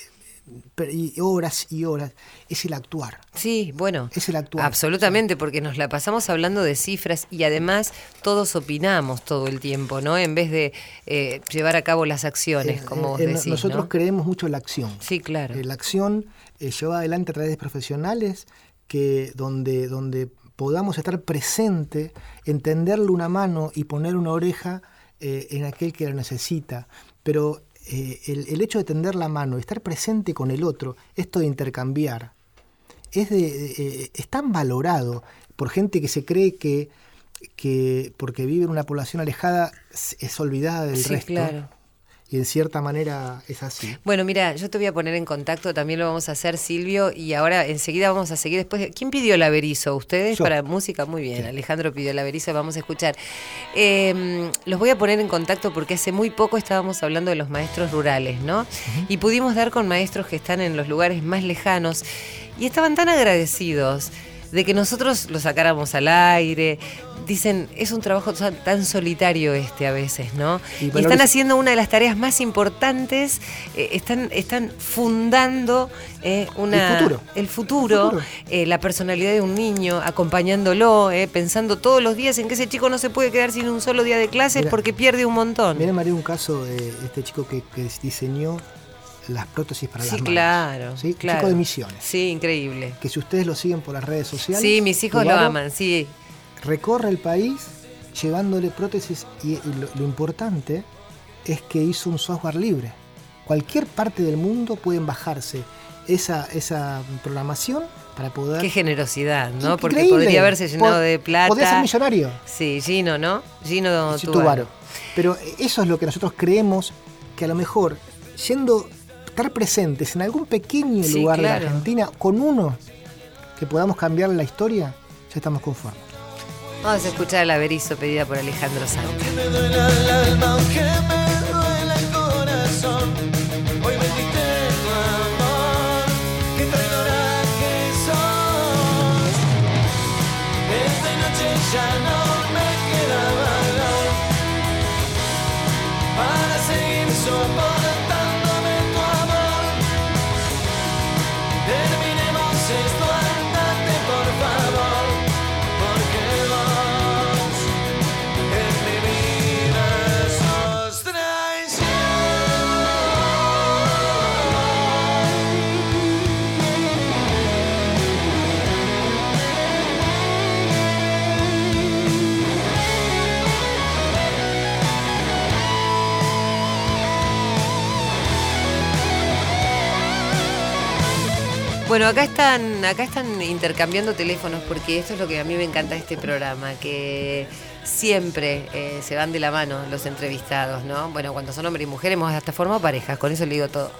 y horas y horas, es el actuar. Sí, bueno. Es el actuar. Absolutamente, porque nos la pasamos hablando de cifras y además todos opinamos todo el tiempo, ¿no? En vez de eh, llevar a cabo las acciones, Eh, como vos eh, decís, nosotros ¿no? creemos mucho en la acción. Sí, claro. Eh, La acción eh, llevada adelante a través de profesionales que donde, donde podamos estar presente, entenderle una mano y poner una oreja eh, en aquel que la necesita. Pero eh, el, el hecho de tender la mano y estar presente con el otro, esto de intercambiar, es, de, eh, es tan valorado por gente que se cree que, que porque vive en una población alejada es olvidada del Sí, resto. claro. Y en cierta manera es así. Bueno, mira, yo te voy a poner en contacto, también lo vamos a hacer Silvio, y ahora enseguida vamos a seguir después. de- ¿Quién pidió el averizo? ¿Ustedes? Yo. Para música, muy bien. Alejandro pidió el averizo, vamos a escuchar. Eh, los voy a poner en contacto porque hace muy poco estábamos hablando de los maestros rurales, ¿no? Y pudimos dar con maestros que están en los lugares más lejanos y estaban tan agradecidos de que nosotros lo sacáramos al aire. Dicen, es un trabajo tan tan solitario este a veces, ¿no? Y están haciendo una de las tareas más importantes, eh, están, están fundando eh, una, El futuro. el futuro, El futuro. eh, la personalidad de un niño, acompañándolo, pensando todos los días en que ese chico no se puede quedar sin un solo día de clases Mira. porque pierde un montón. Miren, María, un caso de este chico que, que diseñó las prótesis para sí, las manos. claro, ¿sí? claro. Chico de Misiones. Sí, increíble. Que si ustedes lo siguen por las redes sociales. Sí, mis hijos lo aman, sí. Recorre el país llevándole prótesis y, y lo, lo importante es que hizo un software libre. Cualquier parte del mundo pueden bajarse esa, esa programación para poder... Qué generosidad, ¿no? Porque podría haberse llenado de plata. Podría ser millonario. Sí, Gino, ¿no? Gino Tubaro. Tubaro. Pero eso es lo que nosotros creemos que a lo mejor, yendo, estar presentes en algún pequeño Sí, lugar de claro. la Argentina, con uno que podamos cambiar la historia, ya estamos conformes. Vamos a escuchar el averizo pedida por Alejandro Santos. me duele el alma, aunque me duele el corazón. Hoy me diste tu amor, que traidora que sos. Esta noche ya no Bueno, acá están, acá están intercambiando teléfonos porque esto es lo que a mí me encanta de este programa, que siempre eh, se van de la mano los entrevistados, ¿no? Bueno, cuando son hombres y mujeres hemos hasta formado parejas, con eso le digo todo.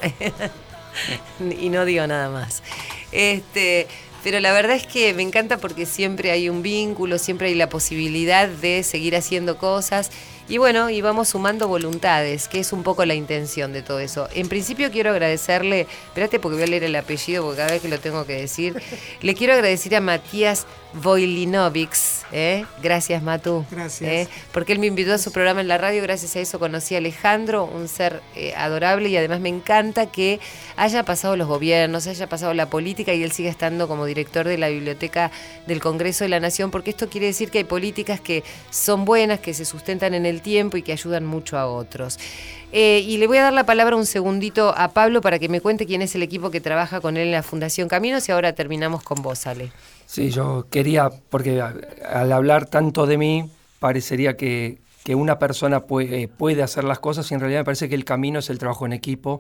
y no digo nada más. Este, pero la verdad es que me encanta porque siempre hay un vínculo, siempre hay la posibilidad de seguir haciendo cosas. Y bueno, y vamos sumando voluntades, que es un poco la intención de todo eso. En principio quiero agradecerle, espérate porque voy a leer el apellido porque cada vez que lo tengo que decir, le quiero agradecer a Matías Voilinovics, ¿eh? gracias Matu, Gracias. ¿eh? porque él me invitó a su programa en la radio, gracias a eso conocí a Alejandro, un ser eh, adorable y además me encanta que haya pasado los gobiernos, haya pasado la política y él siga estando como director de la Biblioteca del Congreso de la Nación, porque esto quiere decir que hay políticas que son buenas, que se sustentan en el tiempo y que ayudan mucho a otros. Eh, y le voy a dar la palabra un segundito a Pablo para que me cuente quién es el equipo que trabaja con él en la Fundación Caminos y ahora terminamos con vos, Ale. Sí, yo quería, porque al hablar tanto de mí, parecería que, que una persona puede, puede hacer las cosas y en realidad me parece que el camino es el trabajo en equipo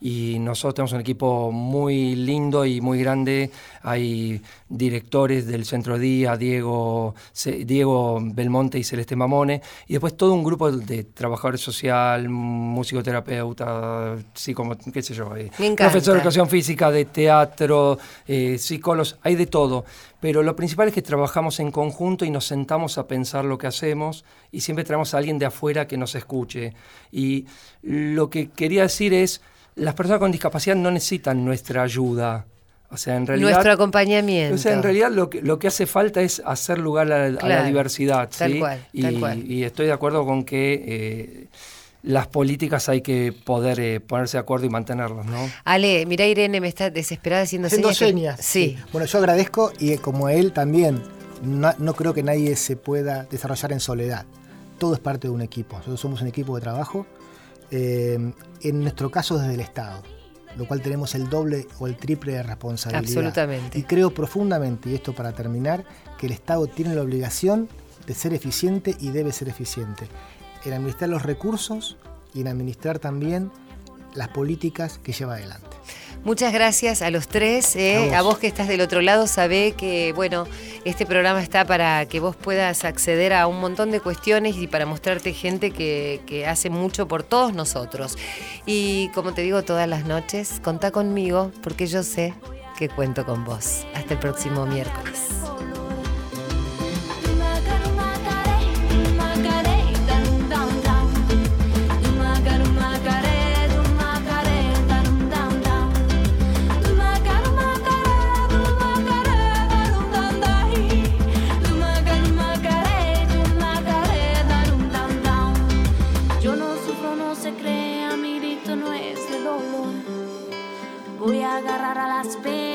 y nosotros tenemos un equipo muy lindo y muy grande. Hay directores del Centro Día, Diego, Diego Belmonte y Celeste Mamone, y después todo un grupo de trabajadores social, musicoterapeuta, psicomo, qué sé yo, eh, profesor de educación física, de teatro, eh, psicólogos, hay de todo. Pero lo principal es que trabajamos en conjunto y nos sentamos a pensar lo que hacemos y siempre traemos a alguien de afuera que nos escuche. Y lo que quería decir es, las personas con discapacidad no necesitan nuestra ayuda. O sea, en realidad... Nuestro acompañamiento. O sea, en realidad lo que, lo que hace falta es hacer lugar a, la- a la Claro, diversidad. tal ¿sí? cual, y, tal cual. y estoy de acuerdo con que eh, las políticas hay que poder eh, ponerse de acuerdo y mantenerlas, ¿no? Ale, mira Irene, me está desesperada haciendo, Haciendo señas. señas. Sí. Bueno, yo agradezco y eh, como él también, no, no creo que nadie se pueda desarrollar en soledad. Todo es parte de un equipo. Nosotros somos un equipo de trabajo. Eh, en nuestro caso desde el Estado, lo cual tenemos el doble o el triple de responsabilidad. Absolutamente. Y creo profundamente, y esto para terminar, que el Estado tiene la obligación de ser eficiente y debe ser eficiente en administrar los recursos y en administrar también las políticas que lleva adelante. Muchas gracias a los tres. eh. A vos. A, vos. que estás del otro lado, sabé que, bueno, este programa está para que vos puedas acceder a un montón de cuestiones y para mostrarte gente que, que hace mucho por todos nosotros. Y como te digo todas las noches, contá conmigo porque yo sé que cuento con vos. Hasta el próximo miércoles. agarrar a las penas.